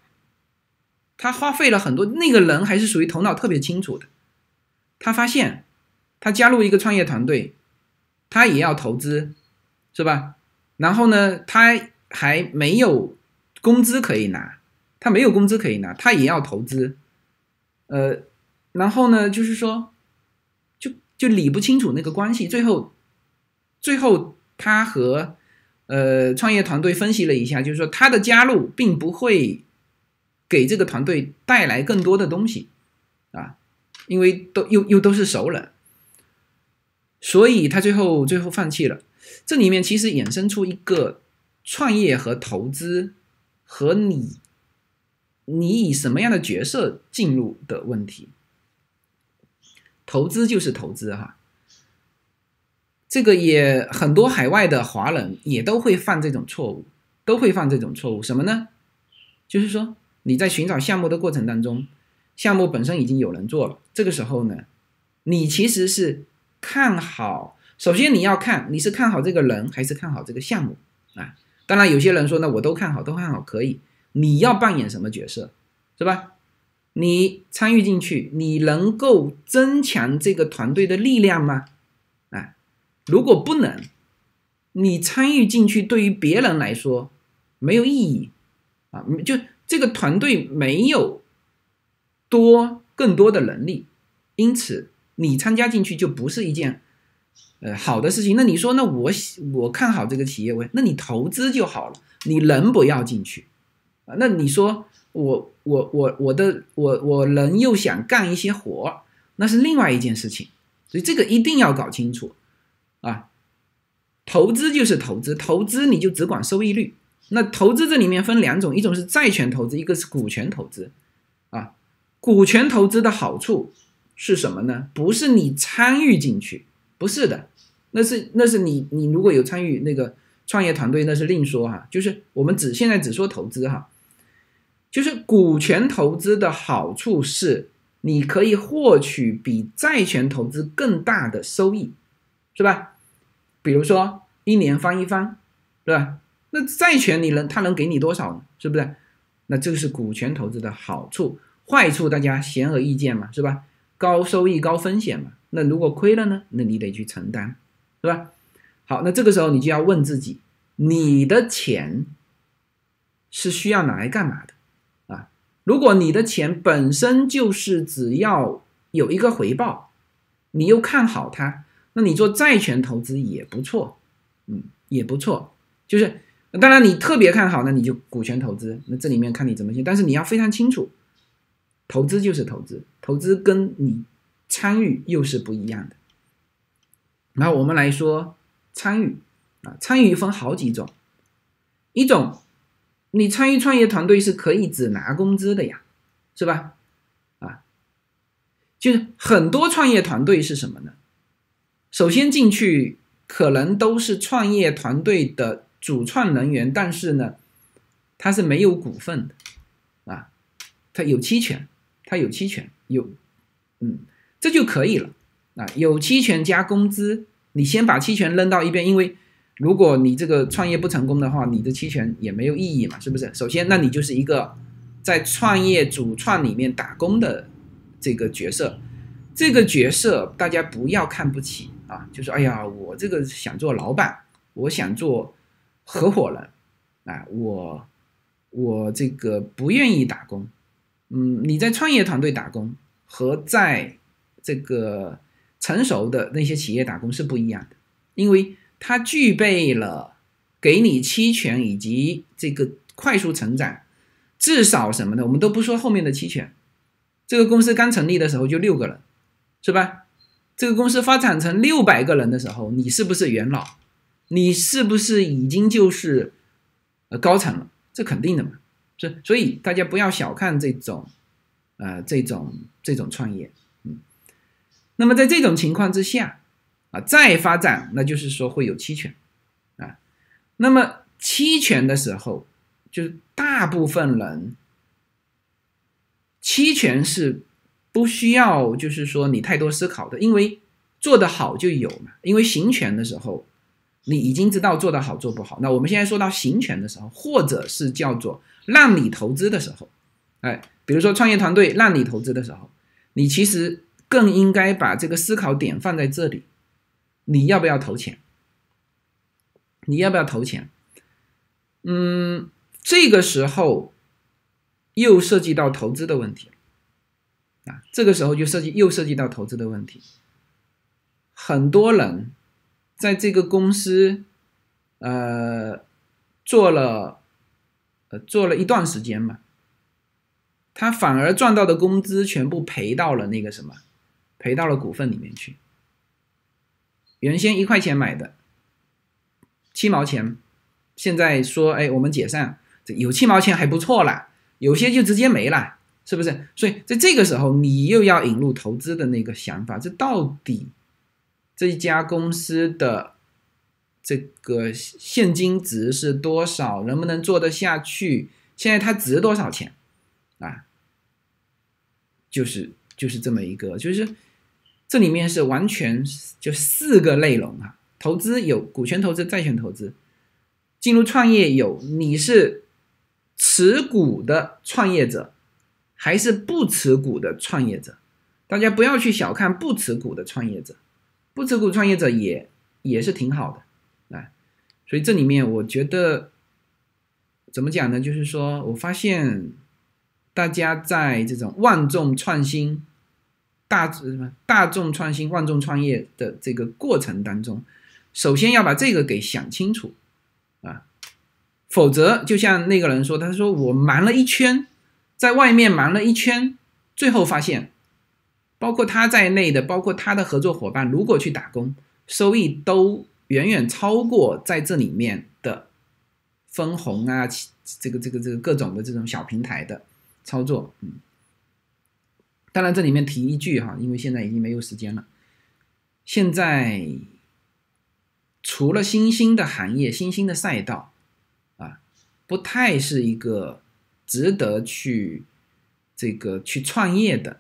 他花费了很多，那个人还是属于头脑特别清楚的。他发现，他加入一个创业团队，他也要投资，是吧？然后呢，他还没有工资可以拿，他没有工资可以拿，他也要投资，呃，然后呢，就是说，就就理不清楚那个关系，最后，最后他和呃，创业团队分析了一下，就是说他的加入并不会给这个团队带来更多的东西啊，因为都又又都是熟人，所以他最后最后放弃了。这里面其实衍生出一个创业和投资和你你以什么样的角色进入的问题。投资就是投资哈。这个也很多海外的华人也都会犯这种错误，都会犯这种错误。什么呢？就是说你在寻找项目的过程当中，项目本身已经有人做了，这个时候呢，你其实是看好。首先你要看你是看好这个人还是看好这个项目啊？当然有些人说呢，我都看好，都看好可以。你要扮演什么角色，是吧？你参与进去，你能够增强这个团队的力量吗？啊如果不能，你参与进去，对于别人来说没有意义啊！就这个团队没有多更多的能力，因此你参加进去就不是一件呃好的事情。那你说，那我我看好这个企业，我那你投资就好了，你人不要进去啊？那你说我我我我的我我人又想干一些活，那是另外一件事情。所以这个一定要搞清楚。啊，投资就是投资，投资你就只管收益率。那投资这里面分两种，一种是债权投资，一个是股权投资。啊，股权投资的好处是什么呢？不是你参与进去，不是的，那是那是你你如果有参与那个创业团队，那是另说哈。就是我们只现在只说投资哈，就是股权投资的好处是你可以获取比债权投资更大的收益，是吧？比如说一年翻一番，对吧？那债权你能他能给你多少呢？是不是？那这个是股权投资的好处，坏处大家显而易见嘛，是吧？高收益高风险嘛。那如果亏了呢？那你得去承担，是吧？好，那这个时候你就要问自己，你的钱是需要拿来干嘛的啊？如果你的钱本身就是只要有一个回报，你又看好它。那你做债权投资也不错，嗯，也不错。就是当然你特别看好，那你就股权投资。那这里面看你怎么选，但是你要非常清楚，投资就是投资，投资跟你参与又是不一样的。然后我们来说参与啊，参与分好几种，一种你参与创业团队是可以只拿工资的呀，是吧？啊，就是很多创业团队是什么呢？首先进去可能都是创业团队的主创人员，但是呢，他是没有股份的，啊，他有期权，他有期权，有，嗯，这就可以了，啊，有期权加工资，你先把期权扔到一边，因为如果你这个创业不成功的话，你的期权也没有意义嘛，是不是？首先，那你就是一个在创业主创里面打工的这个角色，这个角色大家不要看不起。啊，就是哎呀，我这个想做老板，我想做合伙人，啊，我我这个不愿意打工，嗯，你在创业团队打工和在这个成熟的那些企业打工是不一样的，因为它具备了给你期权以及这个快速成长，至少什么呢？我们都不说后面的期权，这个公司刚成立的时候就六个人，是吧？这个公司发展成六百个人的时候，你是不是元老？你是不是已经就是呃高层了？这肯定的嘛，这。所以大家不要小看这种呃这种这种创业，那么在这种情况之下啊，再发展，那就是说会有期权啊。那么期权的时候，就是大部分人期权是。不需要，就是说你太多思考的，因为做得好就有嘛。因为行权的时候，你已经知道做得好做不好。那我们现在说到行权的时候，或者是叫做让你投资的时候，哎，比如说创业团队让你投资的时候，你其实更应该把这个思考点放在这里：你要不要投钱？你要不要投钱？嗯，这个时候又涉及到投资的问题。啊，这个时候就涉及又涉及到投资的问题。很多人在这个公司，呃，做了，呃，做了一段时间嘛，他反而赚到的工资全部赔到了那个什么，赔到了股份里面去。原先一块钱买的，七毛钱，现在说，哎，我们解散，这有七毛钱还不错啦，有些就直接没了，是不是？所以在这个时候，你又要引入投资的那个想法，这到底这一家公司的这个现金值是多少？能不能做得下去？现在它值多少钱？啊，就是就是这么一个，就是这里面是完全就四个内容啊，投资有股权投资、债权投资，进入创业有你是持股的创业者还是不持股的创业者？大家不要去小看不持股的创业者，不持股创业者也也是挺好的啊，所以这里面我觉得怎么讲呢？就是说我发现。大家在这种万众创新、大什么大众创新、万众创业的这个过程当中，首先要把这个给想清楚啊，否则就像那个人说，他说我忙了一圈，在外面忙了一圈，最后发现，包括他在内的，包括他的合作伙伴，如果去打工，收益都远远超过在这里面的分红啊，这个这个这个各种的这种小平台的。操作，嗯，当然这里面提一句哈，因为现在已经没有时间了。现在除了新兴的行业、新兴的赛道啊，不太是一个值得去这个去创业的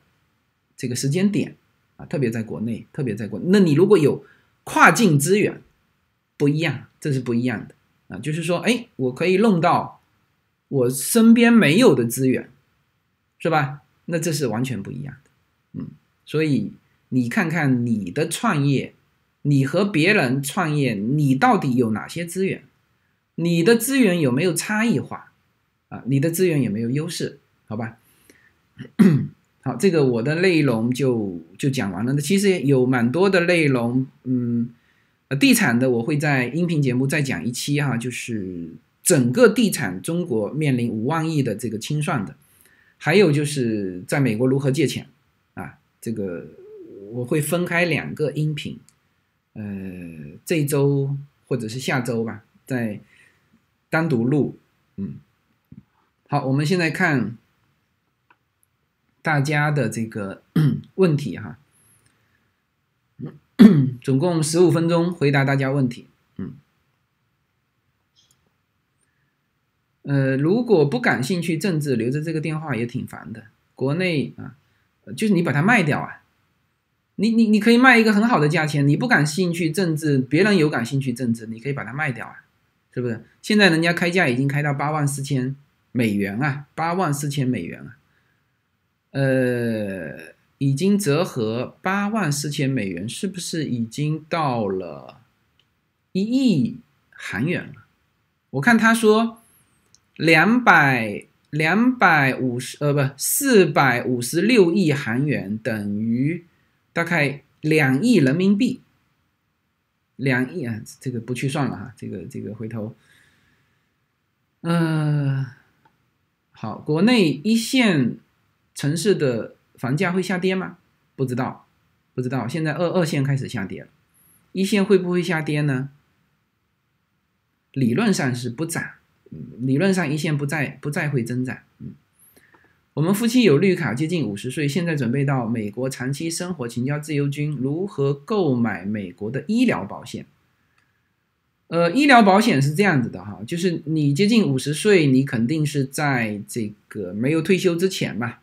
这个时间点啊，特别在国内，特别在国。那你如果有跨境资源，不一样，这是不一样的啊，就是说，哎，我可以弄到我身边没有的资源。是吧？那这是完全不一样的，嗯，所以你看看你的创业，你和别人创业，你到底有哪些资源？你的资源有没有差异化？啊，你的资源有没有优势？好吧，好，这个我的内容就就讲完了。那其实有蛮多的内容，嗯，地产的我会在音频节目再讲一期哈，就是整个地产中国面临五万亿的这个清算的。还有就是在美国如何借钱啊？这个我会分开两个音频，呃，这周或者是下周吧，再单独录。嗯，好，我们现在看大家的这个 问题哈，总共十五分钟回答大家问题。呃，如果不感兴趣政治，留着这个电话也挺烦的。国内啊，就是你把它卖掉啊，你你你可以卖一个很好的价钱。你不感兴趣政治，别人有感兴趣政治，你可以把它卖掉啊，是不是？现在人家开价已经开到八万四千美元啊，八万四千美元啊，呃，已经折合八万四千美元，是不是已经到了一亿韩元了？我看他说。两百两百五十呃不四百五十六亿韩元等于大概两亿人民币，两亿啊，这个不去算了哈，这个这个回头，嗯，好，国内一线城市的房价会下跌吗？不知道，不知道，现在二二线开始下跌了，一线会不会下跌呢？理论上是不涨。理论上一线不再不再会增长。嗯，我们夫妻有绿卡，接近五十岁，现在准备到美国长期生活，请教自由军如何购买美国的医疗保险。呃，医疗保险是这样子的哈，就是你接近五十岁，你肯定是在这个没有退休之前嘛。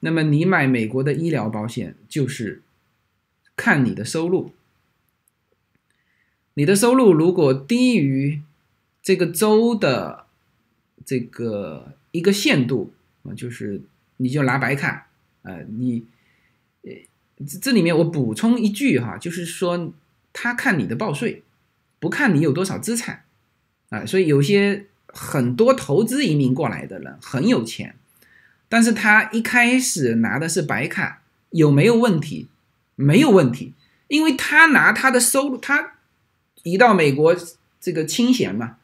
那么你买美国的医疗保险，就是看你的收入，你的收入如果低于。这个州的这个一个限度啊，就是你就拿白卡，呃，你呃这里面我补充一句哈，就是说他看你的报税，不看你有多少资产啊，所以有些很多投资移民过来的人很有钱，但是他一开始拿的是白卡，有没有问题？没有问题，因为他拿他的收入，他移到美国这个清闲嘛。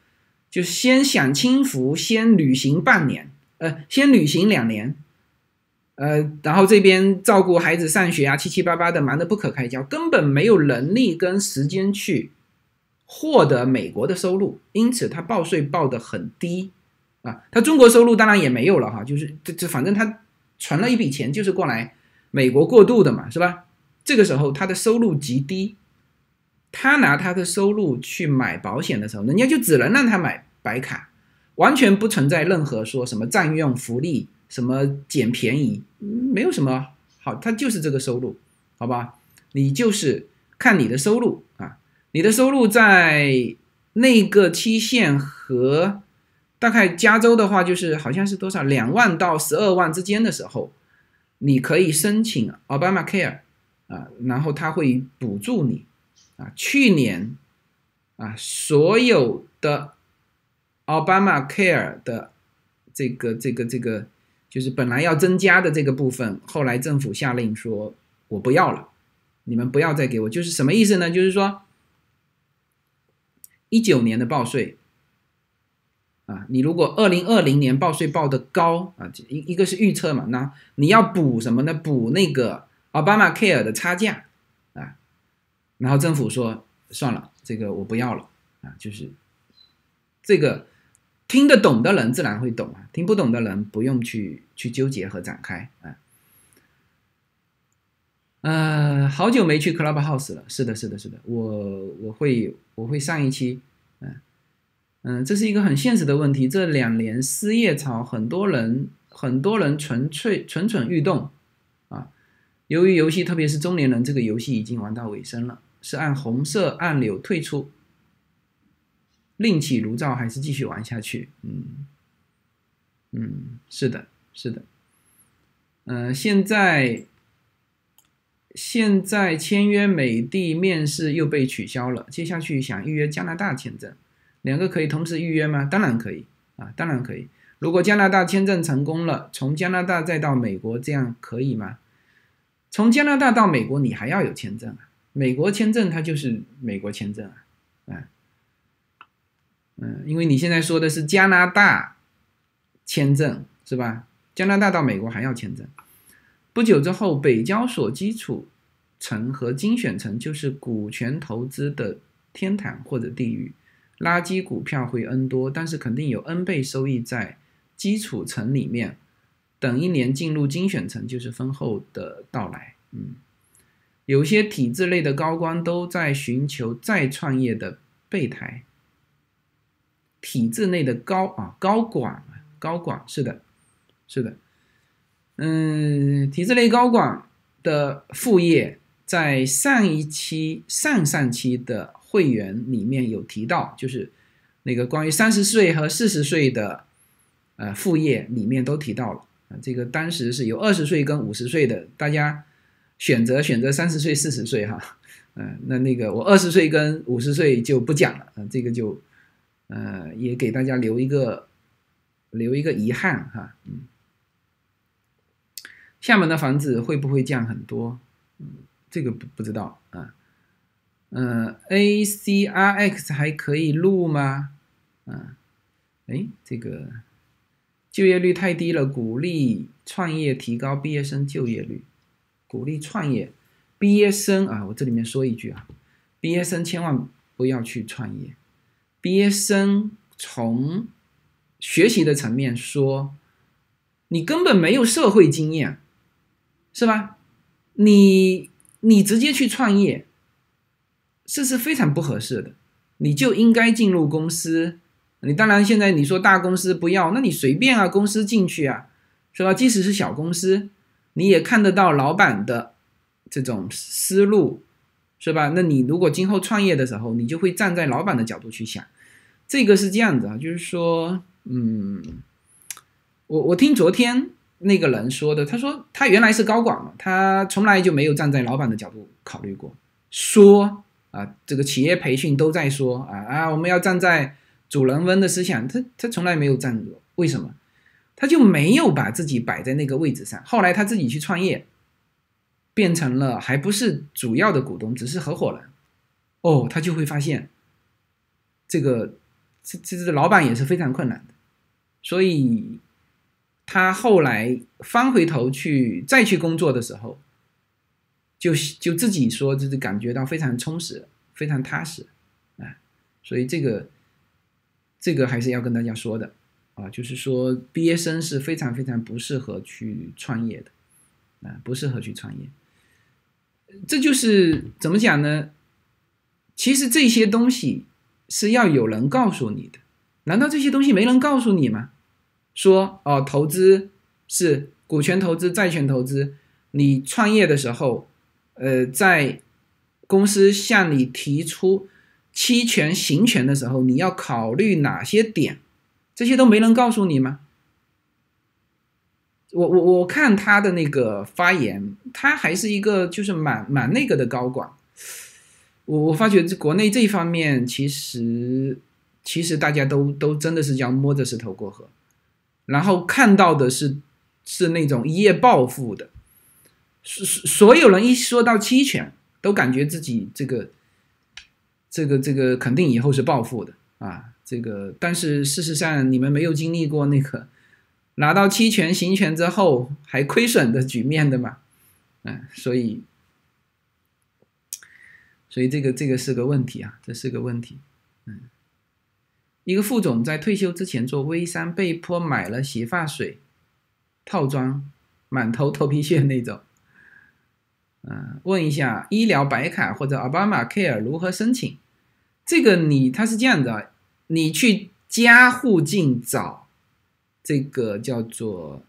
就先享清福，先旅行半年，呃，先旅行两年，呃，然后这边照顾孩子上学啊，七七八八的忙得不可开交，根本没有能力跟时间去获得美国的收入，因此他报税报得很低啊。他中国收入当然也没有了哈，就是这这反正他存了一笔钱，就是过来美国过渡的嘛，是吧？这个时候他的收入极低。他拿他的收入去买保险的时候，人家就只能让他买白卡，完全不存在任何说什么占用福利、什么捡便宜，没有什么好，他就是这个收入，好吧？你就是看你的收入啊，你的收入在那个期限和大概加州的话，就是好像是多少两万到十二万之间的时候，你可以申请 Obama Care 啊，然后他会补助你。啊，去年啊，所有的奥巴马 Care 的这个这个这个，就是本来要增加的这个部分，后来政府下令说，我不要了，你们不要再给我，就是什么意思呢？就是说，一九年的报税啊，你如果二零二零年报税报的高啊，一一个是预测嘛，那你要补什么呢？补那个奥巴马 Care 的差价。然后政府说算了，这个我不要了啊，就是这个听得懂的人自然会懂啊，听不懂的人不用去去纠结和展开啊。呃，好久没去 Clubhouse 了，是的，是的，是的，我我会我会上一期，嗯嗯，这是一个很现实的问题，这两年失业潮，很多人很多人纯粹蠢蠢欲动啊，由于游戏，特别是中年人，这个游戏已经玩到尾声了。是按红色按钮退出，另起炉灶，还是继续玩下去？嗯嗯，是的，是的。嗯，现在现在签约美的面试又被取消了，接下去想预约加拿大签证，两个可以同时预约吗？当然可以啊，当然可以。如果加拿大签证成功了，从加拿大再到美国，这样可以吗？从加拿大到美国，你还要有签证啊？美国签证它就是美国签证啊，嗯嗯，因为你现在说的是加拿大签证是吧？加拿大到美国还要签证。不久之后，北交所基础层和精选层就是股权投资的天堂或者地狱，垃圾股票会 N 多，但是肯定有 N 倍收益在基础层里面。等一年进入精选层就是丰厚的到来，嗯。有些体制内的高官都在寻求再创业的备胎。体制内的高啊高管高管是的，是的，嗯，体制内高管的副业，在上一期、上上期的会员里面有提到，就是那个关于三十岁和四十岁的呃副业里面都提到了啊，这个当时是有二十岁跟五十岁的，大家。选择选择三十岁四十岁哈，嗯，那那个我二十岁跟五十岁就不讲了啊，这个就，呃，也给大家留一个留一个遗憾哈，嗯，厦门的房子会不会降很多？嗯，这个不不知道啊，嗯，A C R X 还可以录吗？嗯，哎，这个就业率太低了，鼓励创业，提高毕业生就业率。鼓励创业，毕业生啊，我这里面说一句啊，毕业生千万不要去创业。毕业生从学习的层面说，你根本没有社会经验，是吧？你你直接去创业，这是非常不合适的。你就应该进入公司。你当然现在你说大公司不要，那你随便啊，公司进去啊，是吧？即使是小公司。你也看得到老板的这种思路，是吧？那你如果今后创业的时候，你就会站在老板的角度去想，这个是这样子啊，就是说，嗯，我我听昨天那个人说的，他说他原来是高管嘛，他从来就没有站在老板的角度考虑过，说啊，这个企业培训都在说啊啊，我们要站在主人翁的思想，他他从来没有站过，为什么？他就没有把自己摆在那个位置上。后来他自己去创业，变成了还不是主要的股东，只是合伙人。哦，他就会发现，这个这这这老板也是非常困难的，所以他后来翻回头去再去工作的时候，就就自己说，就是感觉到非常充实，非常踏实，啊，所以这个这个还是要跟大家说的啊，就是说毕业生是非常非常不适合去创业的，啊，不适合去创业，这就是怎么讲呢？其实这些东西。是要有人告诉你的，难道这些东西没人告诉你吗？说哦，投资是股权投资、债权投资。你创业的时候，呃，在公司向你提出期权、行权的时候，你要考虑哪些点？这些都没人告诉你吗？我我我看他的那个发言，他还是一个就是蛮蛮那个的高管。我我发觉这国内这一方面，其实其实大家都都真的是叫摸着石头过河，然后看到的是是那种一夜暴富的，所所有人一说到期权，都感觉自己这个这个这个肯定以后是暴富的啊，这个但是事实上你们没有经历过那个拿到期权行权之后还亏损的局面的嘛，嗯，所以。所以这个这个是个问题啊，这是个问题。嗯，一个副总在退休之前做微商，被迫买了洗发水套装，满头头皮屑那种。嗯，问一下医疗白卡或者奥巴马 Care 如何申请？这个你他是这样的，你去加户境找这个叫做，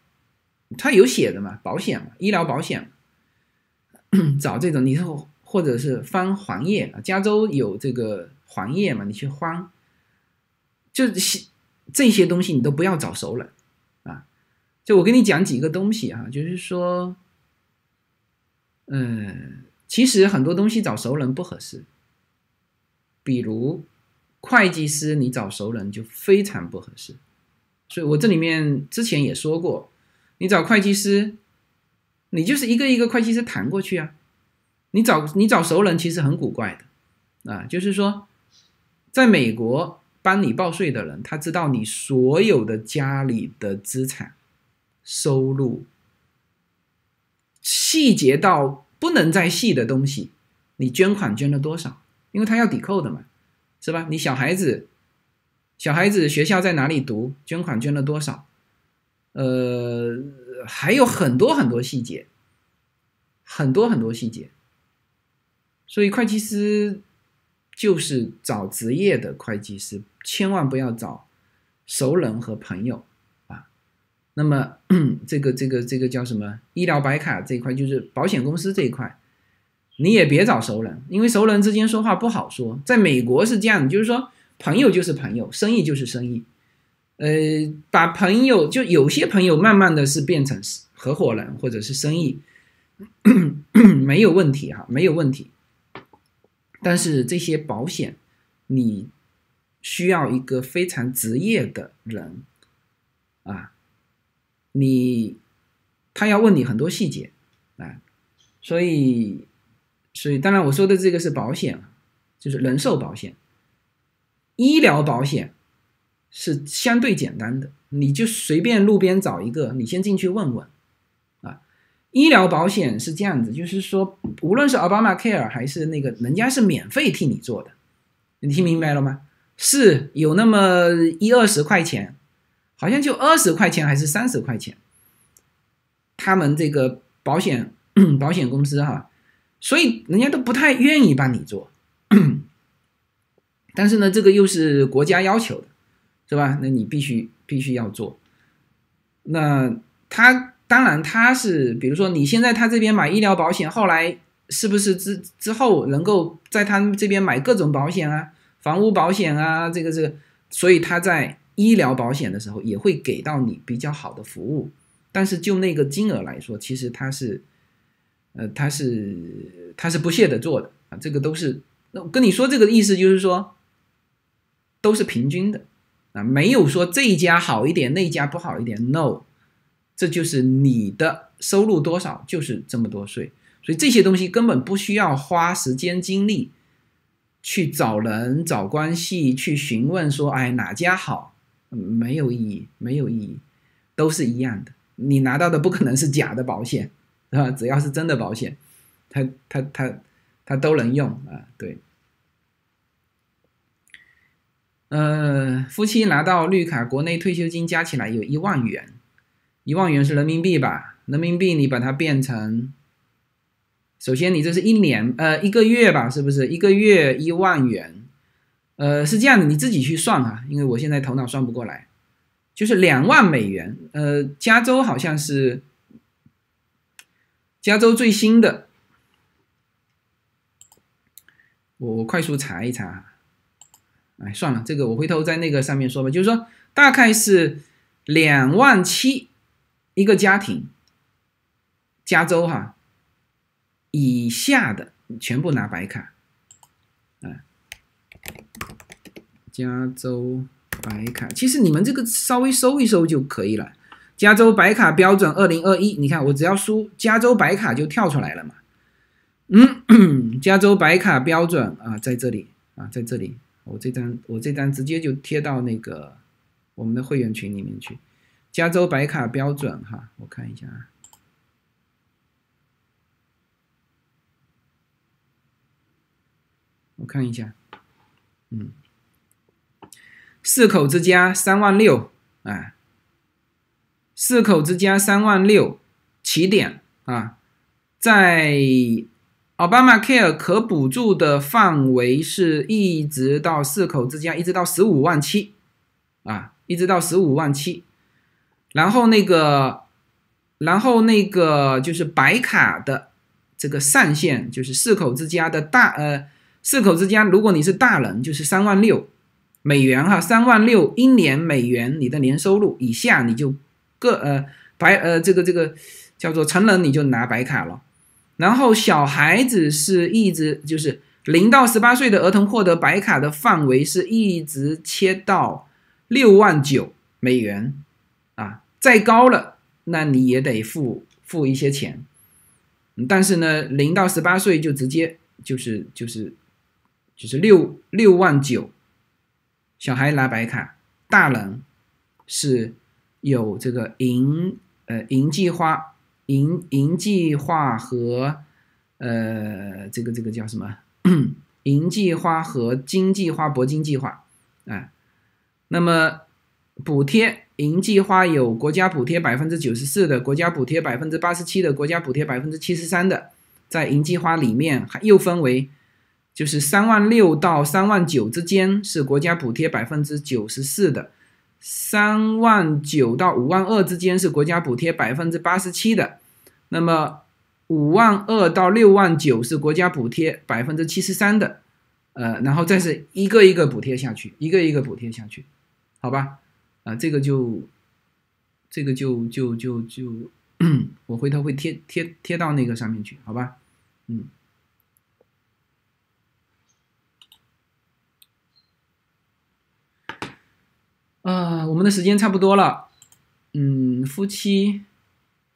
他有写的嘛，保险嘛，医疗保险，找这种你说。或者是翻黄页啊，加州有这个黄页嘛？你去翻，就是这些东西你都不要找熟人啊。就我跟你讲几个东西啊，就是说，嗯，其实很多东西找熟人不合适，比如会计师，你找熟人就非常不合适。所以我这里面之前也说过，你找会计师，你就是一个一个会计师谈过去啊。你找你找熟人其实很古怪的，啊，就是说，在美国帮你报税的人，他知道你所有的家里的资产、收入，细节到不能再细的东西，你捐款捐了多少？因为他要抵扣的嘛，是吧？你小孩子，小孩子学校在哪里读？捐款捐了多少？呃，还有很多很多细节，很多很多细节。所以会计师就是找职业的会计师，千万不要找熟人和朋友啊。那么 这个这个这个叫什么？医疗白卡这一块就是保险公司这一块，你也别找熟人，因为熟人之间说话不好说。在美国是这样，就是说朋友就是朋友，生意就是生意。呃，把朋友就有些朋友慢慢的是变成合伙人或者是生意，没有问题哈，没有问题。但是这些保险，你需要一个非常职业的人啊，你他要问你很多细节啊，所以所以当然我说的这个是保险，就是人寿保险，医疗保险是相对简单的，你就随便路边找一个，你先进去问问啊。医疗保险是这样子，就是说，无论是奥巴马 Care 还是那个，人家是免费替你做的，你听明白了吗？是有那么一二十块钱，好像就二十块钱还是三十块钱，他们这个保险 保险公司哈，所以人家都不太愿意帮你做，但是呢，这个又是国家要求的，是吧？那你必须必须要做，那他。当然，他是比如说你现在他这边买医疗保险，后来是不是之之后能够在他这边买各种保险啊，房屋保险啊，这个这个，所以他在医疗保险的时候也会给到你比较好的服务。但是就那个金额来说，其实他是，呃，他是他是不屑的做的啊，这个都是那我跟你说这个意思就是说，都是平均的啊，没有说这一家好一点，那一家不好一点，no。这就是你的收入多少，就是这么多税，所以这些东西根本不需要花时间精力去找人找关系去询问说，哎哪家好，没有意义，没有意义，都是一样的。你拿到的不可能是假的保险，啊，只要是真的保险，它它它它都能用啊，对。呃，夫妻拿到绿卡，国内退休金加起来有一万元，一万元是人民币吧？人民币你把它变成，首先你这是一年，呃，一个月吧，是不是？一个月一万元，呃，是这样的，你自己去算哈，因为我现在头脑算不过来，就是两万美元。呃，加州好像是，加州最新的，我我快速查一查。哎，算了，这个我回头在那个上面说吧。就是说，大概是两万七一个家庭，加州哈以下的全部拿白卡，哎，加州白卡，其实你们这个稍微搜一搜就可以了。加州白卡标准二零二一，你看我只要输加州白卡就跳出来了嘛。嗯，加州白卡标准啊，在这里啊，在这里。我这张我这张直接就贴到那个我们的会员群里面去，加州白卡标准哈，我看一下。啊，我看一下，嗯，四口之家三万六啊，四口之家三万六起点啊，在。奥巴马 Care 可补助的范围是一直到四口之家，一直到十五万七，啊，一直到十五万七。然后那个，然后那个就是白卡的这个上限，就是四口之家的大呃，四口之家，如果你是大人，就是三万六美元哈，三万六一年美元，你的年收入以下你就个呃白呃这个这个叫做成人你就拿白卡了。然后小孩子是一直就是零到十八岁的儿童获得白卡的范围是一直切到六万九美元啊，再高了那你也得付付一些钱，但是呢，零到十八岁就直接就是就是就是六六万九，小孩拿白卡，大人是有这个银呃银计划。银银计划和，呃，这个这个叫什么？银计划和金计划、铂金计划，啊，那么补贴银计划有国家补贴百分之九十四的，国家补贴百分之八十七的，国家补贴百分之七十三的，在银计划里面还又分为，就是三万六到三万九之间是国家补贴百分之九十四的。三万九到五万二之间是国家补贴百分之八十七的，那么五万二到六万九是国家补贴百分之七十三的，呃，然后再是一个一个补贴下去，一个一个补贴下去，好吧？啊，这个就，这个就就就就，我回头会贴贴贴到那个上面去，好吧？嗯。啊，我们的时间差不多了。嗯，夫妻，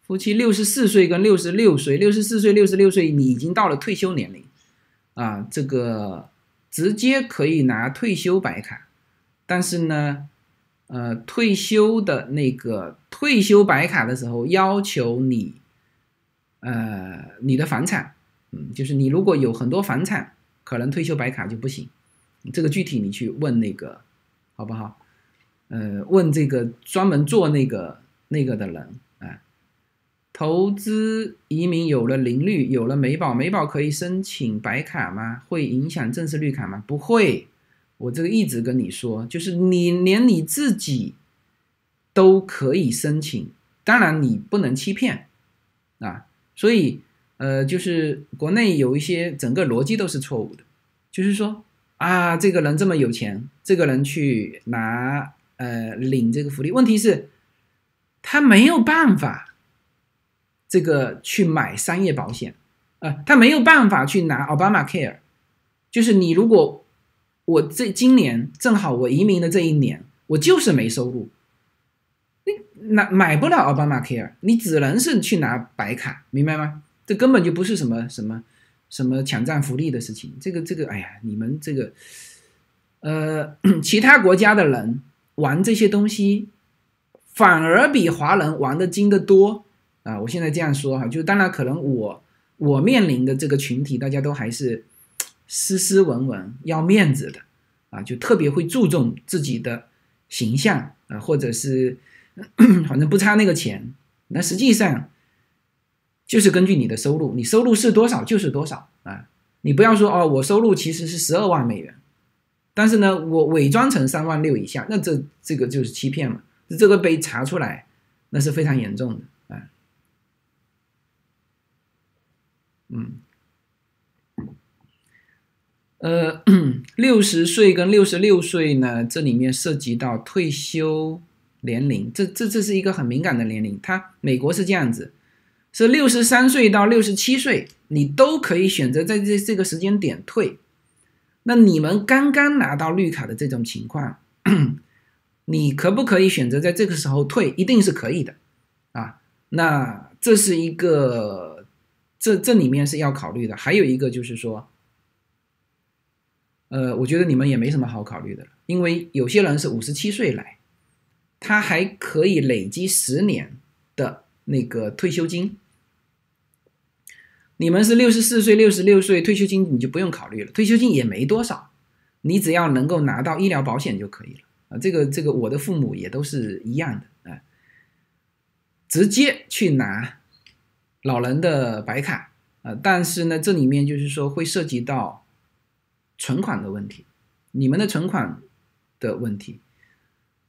夫妻六十四岁跟六十六岁，六十四岁、六十六岁，你已经到了退休年龄啊，这个直接可以拿退休白卡。但是呢，呃，退休的那个退休白卡的时候，要求你，呃，你的房产，嗯，就是你如果有很多房产，可能退休白卡就不行。这个具体你去问那个，好不好？呃，问这个专门做那个那个的人啊，投资移民有了零绿，有了美保，美保可以申请白卡吗？会影响正式绿卡吗？不会，我这个一直跟你说，就是你连你自己都可以申请，当然你不能欺骗啊。所以呃，就是国内有一些整个逻辑都是错误的，就是说啊，这个人这么有钱，这个人去拿。呃，领这个福利，问题是，他没有办法，这个去买商业保险，呃，他没有办法去拿奥巴马 Care，就是你如果我这今年正好我移民的这一年，我就是没收入，你拿买不了奥巴马 Care，你只能是去拿白卡，明白吗？这根本就不是什么什么什么抢占福利的事情。这个这个，哎呀，你们这个，呃，其他国家的人玩这些东西，反而比华人玩的精得多啊！我现在这样说哈，就当然可能我我面临的这个群体，大家都还是斯斯文文、要面子的啊，就特别会注重自己的形象啊，或者是 反正不差那个钱。那实际上。就是根据你的收入，你收入是多少就是多少啊！你不要说哦，我收入其实是十二万美元，但是呢，我伪装成三万六以下，那这这个就是欺骗嘛？这个被查出来，那是非常严重的啊。嗯，呃，六十岁跟六十六岁呢，这里面涉及到退休年龄，这这这是一个很敏感的年龄。它美国是这样子。是六十三岁到六十七岁，你都可以选择在这这个时间点退。那你们刚刚拿到绿卡的这种情况，你可不可以选择在这个时候退？一定是可以的啊。那这是一个，这这里面是要考虑的。还有一个就是说，呃，我觉得你们也没什么好考虑的，因为有些人是五十七岁来，他还可以累积十年的那个退休金。你们是六十四岁、六十六岁退休金，你就不用考虑了，退休金也没多少，你只要能够拿到医疗保险就可以了啊。这个这个，我的父母也都是一样的啊，直接去拿老人的白卡啊。但是呢，这里面就是说会涉及到存款的问题，你们的存款的问题，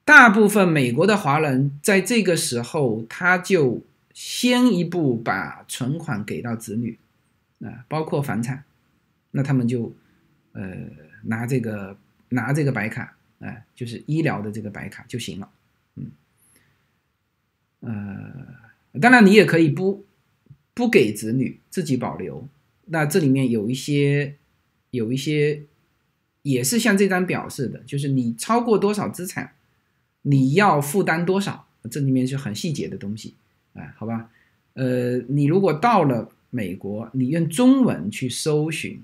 大部分美国的华人在这个时候他就。先一步把存款给到子女，啊，包括房产，那他们就，呃，拿这个拿这个白卡，哎，就是医疗的这个白卡就行了，嗯，呃，当然你也可以不不给子女，自己保留。那这里面有一些有一些也是像这张表示的，就是你超过多少资产，你要负担多少，这里面是很细节的东西。哎，好吧，呃，你如果到了美国，你用中文去搜寻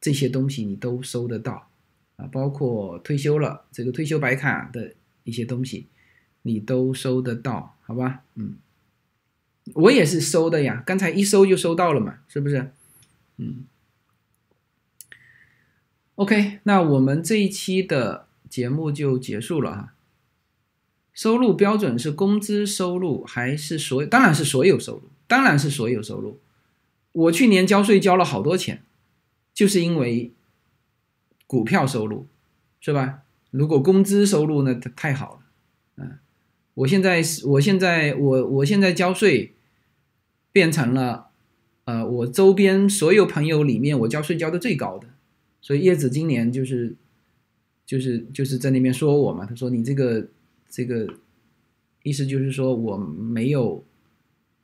这些东西，你都搜得到啊，包括退休了这个退休白卡的一些东西，你都搜得到，好吧？嗯，我也是搜的呀，刚才一搜就搜到了嘛，是不是？嗯，OK，那我们这一期的节目就结束了哈。收入标准是工资收入还是所？当然是所有收入，当然是所有收入。我去年交税交了好多钱，就是因为股票收入，是吧？如果工资收入呢，太好了。嗯，我现在是，我现在我我现在交税变成了，呃，我周边所有朋友里面，我交税交的最高的。所以叶子今年就是就是就是在那边说我嘛，他说你这个。这个意思就是说，我没有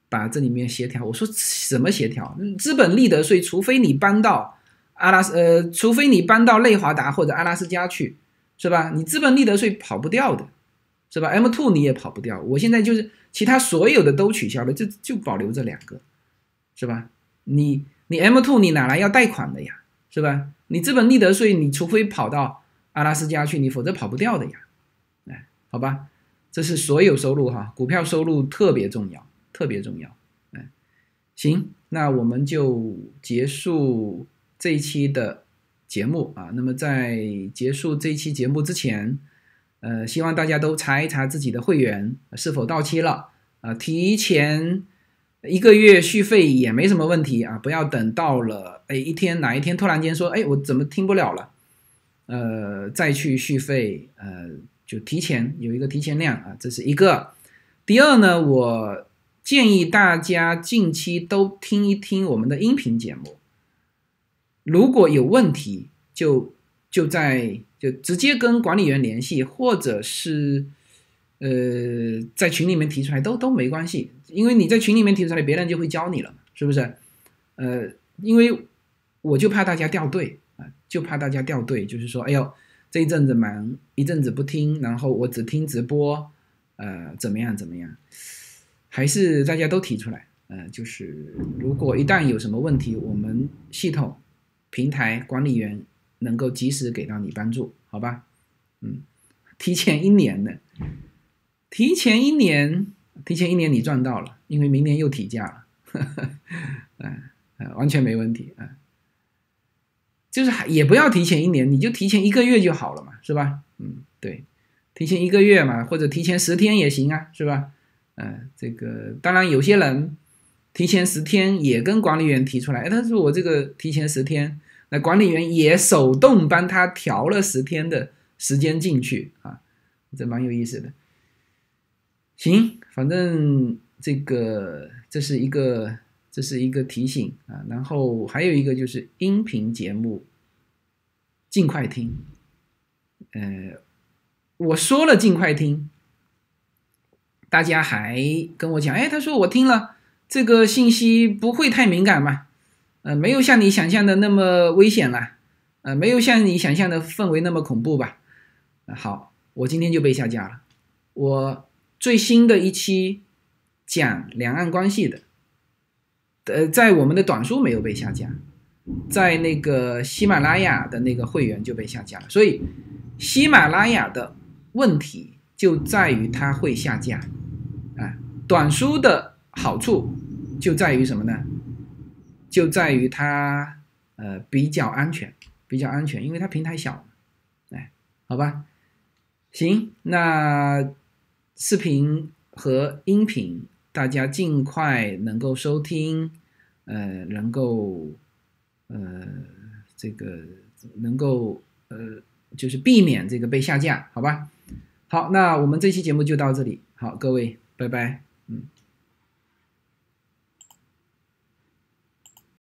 把这里面协调。我说什么协调？资本利得税，除非你搬到阿拉斯，呃，除非你搬到内华达或者阿拉斯加去，是吧？你资本利得税跑不掉的，是吧？M two 你也跑不掉。我现在就是其他所有的都取消了，就就保留这两个，是吧？你你 M two 你哪来要贷款的呀？是吧？你资本利得税，你除非跑到阿拉斯加去，你否则跑不掉的呀。好吧，这是所有收入哈，股票收入特别重要，特别重要。哎，行，那我们就结束这一期的节目啊。那么在结束这一期节目之前，呃，希望大家都查一查自己的会员是否到期了啊，提前一个月续费也没什么问题啊，不要等到了哎一天哪一天突然间说哎我怎么听不了了，呃，再去续费呃。就提前有一个提前量啊，这是一个。第二呢，我建议大家近期都听一听我们的音频节目。如果有问题，就就在就直接跟管理员联系，或者是呃在群里面提出来都都没关系，因为你在群里面提出来，别人就会教你了，是不是？呃，因为我就怕大家掉队啊，就怕大家掉队，就是说，哎呦。这一阵子忙，一阵子不听，然后我只听直播，呃，怎么样怎么样？还是大家都提出来呃，就是如果一旦有什么问题，我们系统、平台管理员能够及时给到你帮助，好吧？嗯，提前一年的，提前一年，提前一年你赚到了，因为明年又提价了，嗯、呃，完全没问题啊、就是也不要提前一年，你就提前一个月就好了嘛，是吧？嗯，对，提前一个月嘛，或者提前十天也行啊，是吧？嗯、这个当然有些人提前十天也跟管理员提出来，哎，他说我这个提前十天，那管理员也手动帮他调了十天的时间进去啊，这蛮有意思的。行，反正这个这是一个这是一个提醒啊，然后还有一个就是音频节目尽快听，呃，我说了尽快听，大家还跟我讲，哎，他说我听了这个信息不会太敏感嘛，呃，没有像你想象的那么危险啦，呃，没有像你想象的氛围那么恐怖吧？好，我今天就被下架了，我。最新的一期讲两岸关系的，呃，在我们的短书没有被下架，在那个喜马拉雅的那个会员就被下架了。所以，喜马拉雅的问题就在于它会下架，啊，短书的好处就在于什么呢？就在于它呃比较安全，比较安全，因为它平台小，哎，好吧，行，那。视频和音频，大家尽快能够收听，呃，能够，呃，这个能够，呃，就是避免这个被下架，好吧？好，那我们这期节目就到这里，好，各位，拜拜，